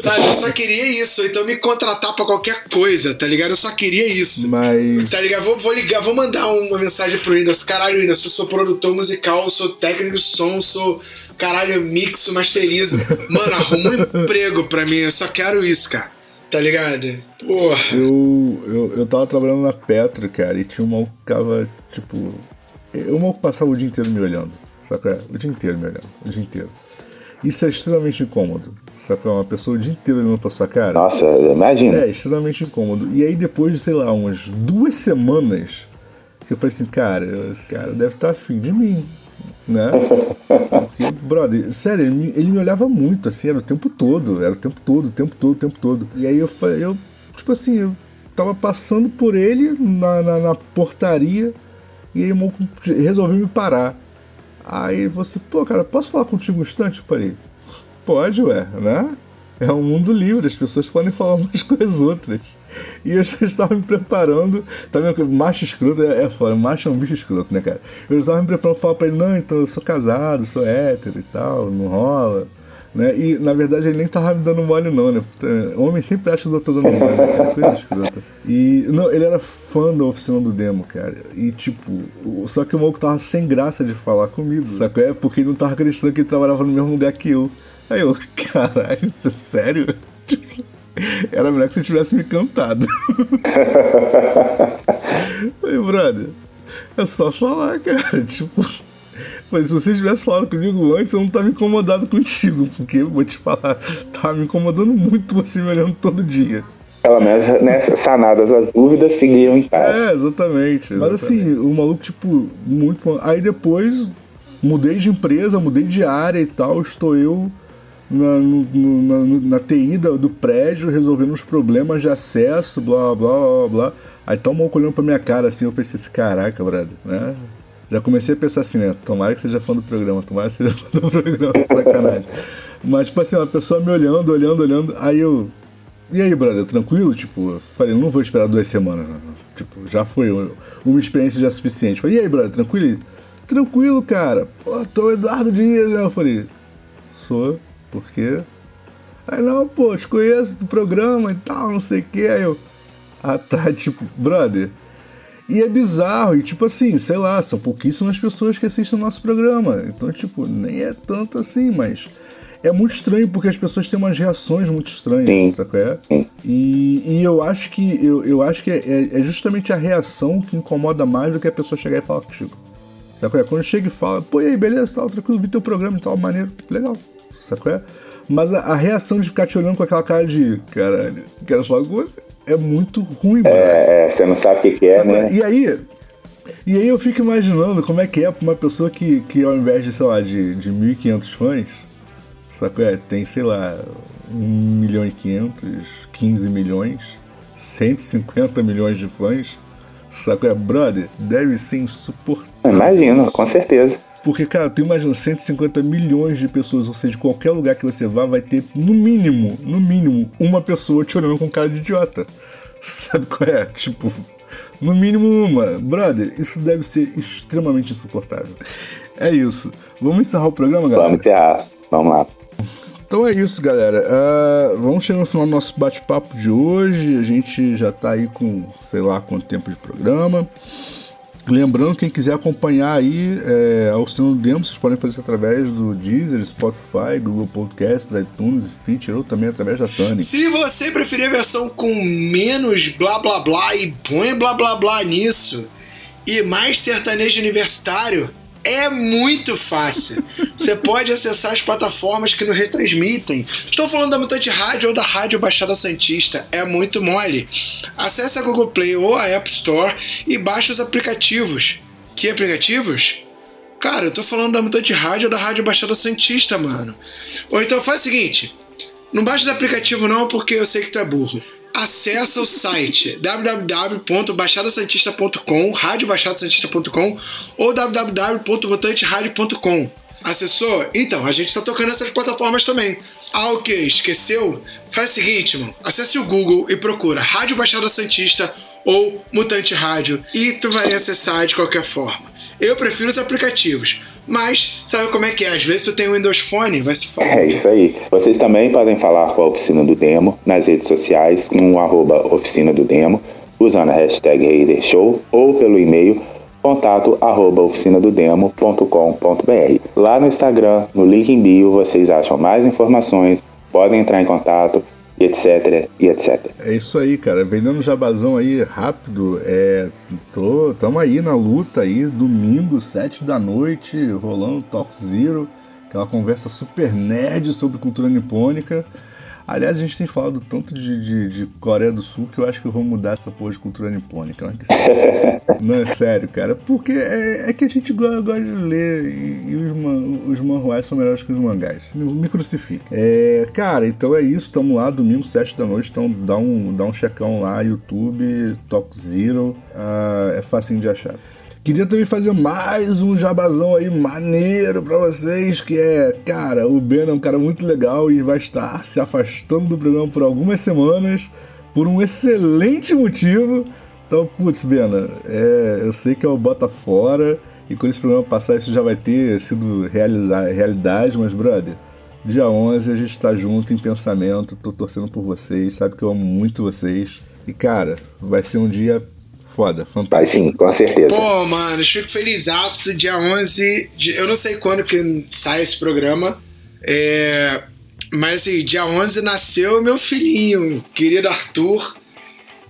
Sabe, eu só queria isso. Então me contratar pra qualquer coisa, tá ligado? Eu só queria isso. Mas. Tá ligado? Vou, vou ligar, vou mandar uma mensagem pro Whindersson. Caralho, Whindersson, eu sou produtor musical, sou técnico de som, sou. Caralho, mixo, masterizo. Mano, arruma um emprego pra mim. Eu só quero isso, cara. Tá ligado? Porra. Eu, eu, eu tava trabalhando na Petra, cara, e tinha um maluco que ficava, tipo. O maluco passava o dia inteiro me olhando. Saca? O dia inteiro me olhando. O dia inteiro. Isso é extremamente incômodo. Saca? Uma pessoa o dia inteiro olhando pra sua cara. Nossa, imagina. É, extremamente incômodo. E aí depois de, sei lá, umas duas semanas, que eu falei assim, cara, esse cara deve estar afim de mim, né? Porque, brother, sério, ele me, ele me olhava muito, assim, era o tempo todo, era o tempo todo, o tempo todo, o tempo todo. E aí eu falei, eu, tipo assim, eu tava passando por ele na, na, na portaria, e aí maluco resolveu me parar. Aí ele falou assim, pô, cara, posso falar contigo um instante? Eu falei, pode, ué, né? É um mundo livre, as pessoas podem falar umas com as outras. E eu já estava me preparando. Tá macho escroto é, é foda, macho é um bicho escroto, né, cara? Eu estava me preparando pra falar pra ele, não, então eu sou casado, sou hétero e tal, não rola. Né? E na verdade ele nem tava me dando mole, não, né? Homem sempre acha que eu tô dando mole, né, cara? Coisa escrota. E não, ele era fã da oficina do demo, cara. E tipo, só que o maluco tava sem graça de falar comigo. Sacou? É porque ele não tava acreditando que ele trabalhava no mesmo lugar que eu. Aí eu, caralho, isso é sério? Era melhor que você tivesse me cantado. Falei, brother, é só falar, cara. Tipo, mas se você tivesse falado comigo antes, eu não tava incomodado contigo. Porque, vou te falar, tava me incomodando muito você me olhando todo dia. Pelo menos nessas né, sanadas as dúvidas seguiam em paz. É, exatamente. Mas assim, o maluco, tipo, muito fã. Aí depois mudei de empresa, mudei de área e tal, estou eu na, no- na, na TI do prédio resolvendo os problemas de acesso, blá blá blá blá. Aí tá maluco olhando pra minha cara assim, eu pensei assim, caraca, brother, né? Já comecei a pensar assim, né? Tomara que seja fã do programa, tomara que seja fã do programa, sacanagem. Mas, tipo assim, uma pessoa me olhando, olhando, olhando, aí eu. E aí, brother, tranquilo? Tipo, falei, não vou esperar duas semanas. Tipo, já foi uma experiência já suficiente. Falei, e aí, brother, tranquilo? Tranquilo, cara. Pô, tô Eduardo Dias, né? Eu falei, sou, por quê? Aí, não, pô, te conheço do programa e tal, não sei o quê. Aí eu, ah, tá, tipo, brother. E é bizarro, e tipo assim, sei lá, são pouquíssimas pessoas que assistem o nosso programa. Então, tipo, nem é tanto assim, mas é muito estranho porque as pessoas têm umas reações muito estranhas, Sim. sabe qual é? E, e eu acho que eu, eu acho que é, é justamente a reação que incomoda mais do que a pessoa chegar e falar contigo. Sabe qual é? Quando chega e fala, pô, e aí, beleza, tal, tranquilo, vi teu programa e tal, maneiro, legal. Sabe? Mas a, a reação de ficar te olhando com aquela cara de, caralho, quero falar com você, é muito ruim, brother. É, é, você não sabe o que, que é, né? E aí, e aí eu fico imaginando como é que é pra uma pessoa que, que ao invés de, sei lá, de, de 1.500 fãs, Sacou? É, tem, sei lá, 1 milhão e 500, 15 milhões, 150 milhões de fãs. Sacou? É, brother, deve ser insuportável. Imagino, com certeza. Porque, cara, tu imagina 150 milhões de pessoas, ou seja, de qualquer lugar que você vá, vai ter no mínimo, no mínimo, uma pessoa te olhando com cara de idiota. Sabe qual é? Tipo, no mínimo uma. Brother, isso deve ser extremamente insuportável. É isso. Vamos encerrar o programa, galera? Vamos encerrar. Vamos lá. Então é isso, galera. Uh, vamos chegar no final do nosso bate-papo de hoje. A gente já tá aí com, sei lá, quanto tempo de programa. Lembrando, quem quiser acompanhar aí é, a Oficina do Demo, vocês podem fazer isso através do Deezer, Spotify, Google Podcast, iTunes, Stitcher ou também através da Tani. Se você preferir a versão com menos blá blá blá e põe blá blá blá nisso e mais sertanejo universitário, é muito fácil. Você pode acessar as plataformas que nos retransmitem. Estou falando da Mutante Rádio ou da Rádio Baixada Santista. É muito mole. Acesse a Google Play ou a App Store e baixe os aplicativos. Que aplicativos? Cara, eu tô falando da Mutante Rádio ou da Rádio Baixada Santista, mano. Ou então faz o seguinte: não baixa os aplicativos não, porque eu sei que tu é burro acessa o site www.baixadasantista.com, radiobaixadasantista.com ou www.mutanteradio.com. Acessou? Então, a gente está tocando essas plataformas também. Ah, ok, esqueceu? Faz o seguinte, mano. Acesse o Google e procura Rádio Baixada Santista ou Mutante Rádio e tu vai acessar de qualquer forma. Eu prefiro os aplicativos. Mas sabe como é que é? Às vezes tu tem o Windows Phone, vai se fazer. É isso aí. Vocês também podem falar com a Oficina do Demo nas redes sociais, no arroba Oficina do Demo, usando a hashtag RaiderShow ou pelo e-mail contato arroba oficinadodemo.com.br. Lá no Instagram, no link em bio, vocês acham mais informações, podem entrar em contato e etc, e etc. É isso aí, cara. Vendendo jabazão aí rápido. É, tô, tamo aí na luta aí, domingo, sete da noite, rolando Talk Zero, aquela conversa super nerd sobre cultura nipônica. Aliás, a gente tem falado tanto de, de, de, Coreia do Sul que eu acho que eu vou mudar essa porra de cultura nipônica. Não é, não é sério, cara. Porque é, é, que a gente gosta, gosta de ler e, e os, man, os manhuás são melhores que os mangás. Me crucifique. É, cara, então é isso. Tamo lá, domingo, 7 da noite. Então dá um, dá um checão lá, YouTube, Talk Zero. Uh, é facinho de achar. Queria também fazer mais um jabazão aí maneiro para vocês, que é, cara, o Ben é um cara muito legal e vai estar se afastando do programa por algumas semanas por um excelente motivo. Então, putz, Bena, é, eu sei que é o Bota Fora e quando esse programa passar isso já vai ter sido realizar, realidade, mas, brother, dia 11 a gente tá junto em pensamento, tô torcendo por vocês, sabe que eu amo muito vocês. E, cara, vai ser um dia foda, fantástico. Vai sim, com certeza. Pô, mano, fico feliz. Dia 11, de, eu não sei quando que sai esse programa, é, mas assim, dia 11 nasceu meu filhinho, querido Arthur.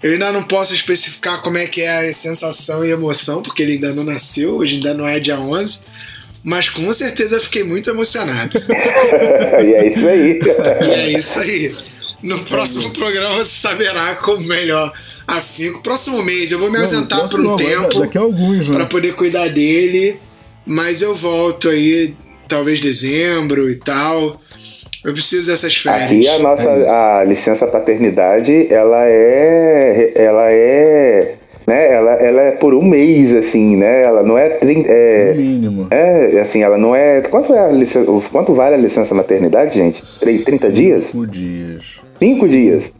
Eu ainda não posso especificar como é que é a sensação e emoção, porque ele ainda não nasceu, hoje ainda não é dia 11. Mas com certeza eu fiquei muito emocionado. e é isso aí. e é isso aí. No próximo programa você saberá como melhor afinco. Próximo mês eu vou me ausentar por um não, tempo. Daqui a alguns, né? Pra poder cuidar dele. Mas eu volto aí, talvez dezembro e tal. Eu preciso dessas férias. Aqui a nossa é a licença paternidade, ela é. Ela é. Né? Ela, ela é por um mês, assim, né? Ela não é. é mínimo. É, assim, ela não é. Quanto, é a licença, quanto vale a licença maternidade, gente? 30 dias? Cinco dias. Cinco dias.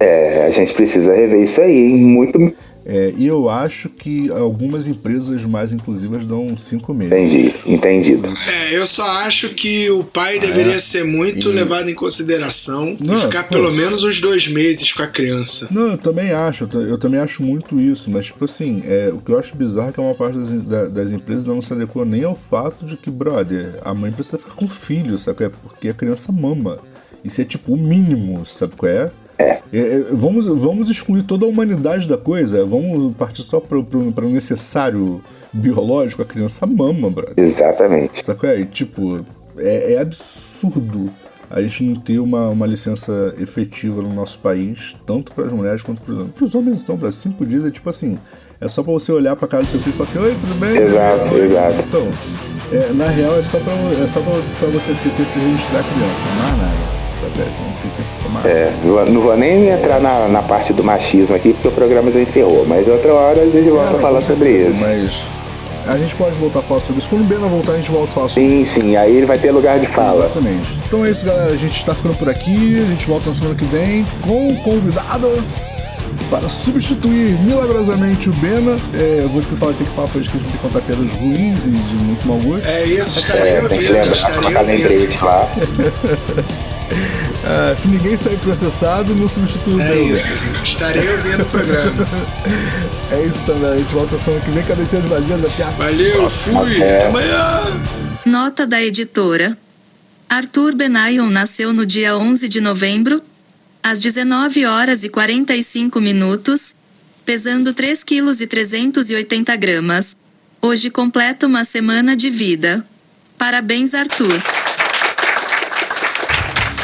É, a gente precisa rever isso aí, muito. É, e eu acho que algumas empresas mais inclusivas dão cinco meses. Entendi, entendido. É, eu só acho que o pai deveria é, ser muito e... levado em consideração não, e ficar pô, pelo menos uns dois meses com a criança. Não, eu também acho, eu, eu também acho muito isso, mas tipo assim, é, o que eu acho bizarro é que uma parte das, das empresas não se adequa nem ao fato de que, brother, a mãe precisa ficar com o filho, sabe? É porque a criança mama. Isso é tipo o mínimo, sabe qual é? É. É, é. vamos, vamos excluir toda a humanidade da coisa, vamos partir só para o necessário biológico, a criança mama, brother. Exatamente. Sabe é? tipo, é, é, absurdo a gente não ter uma, uma licença efetiva no nosso país, tanto para as mulheres quanto para os homens. Para os homens, então, para cinco dias é tipo assim: é só para você olhar para cara do seu filho e falar assim: Oi, tudo bem? Exato, exato. Então, É, na real, é só, pra, é só pra, pra você ter tempo de registrar a criança, não é nada. Não tem tempo pra mais. É, não vou nem entrar na, na parte do machismo aqui, porque o programa já encerrou. Mas outra hora a gente volta É, a falar com sobre certeza, isso. Mas a gente pode voltar a falar sobre isso. Quando o Bena voltar, a gente volta a falar sobre Sim, sim, aí ele vai ter lugar de fala. Exatamente. Então é isso, galera. A gente tá ficando por aqui. A gente volta na semana que vem com convidados para substituir milagrosamente o Bena. É, eu vou ter que falar, ter que falar pra eles que a gente tem que contar piadas ruins e de muito mau gosto. É isso, estaria É, tem que ouvindo, lembrar, estaria colocar ouvindo. lembrete lá. Ah, se ninguém sair processado, não substitui o É isso, estaria ouvindo o programa. É isso, então, galera. A gente volta na semana que vem. Cabeceira de vazias. Até a Valeu, fui, É. até amanhã. Nota da editora. Arthur Benayon nasceu no dia 11 de novembro, às 19 horas e 45 minutos, pesando 3 quilos e 380 gramas. Hoje completa uma semana de vida. Parabéns, Arthur.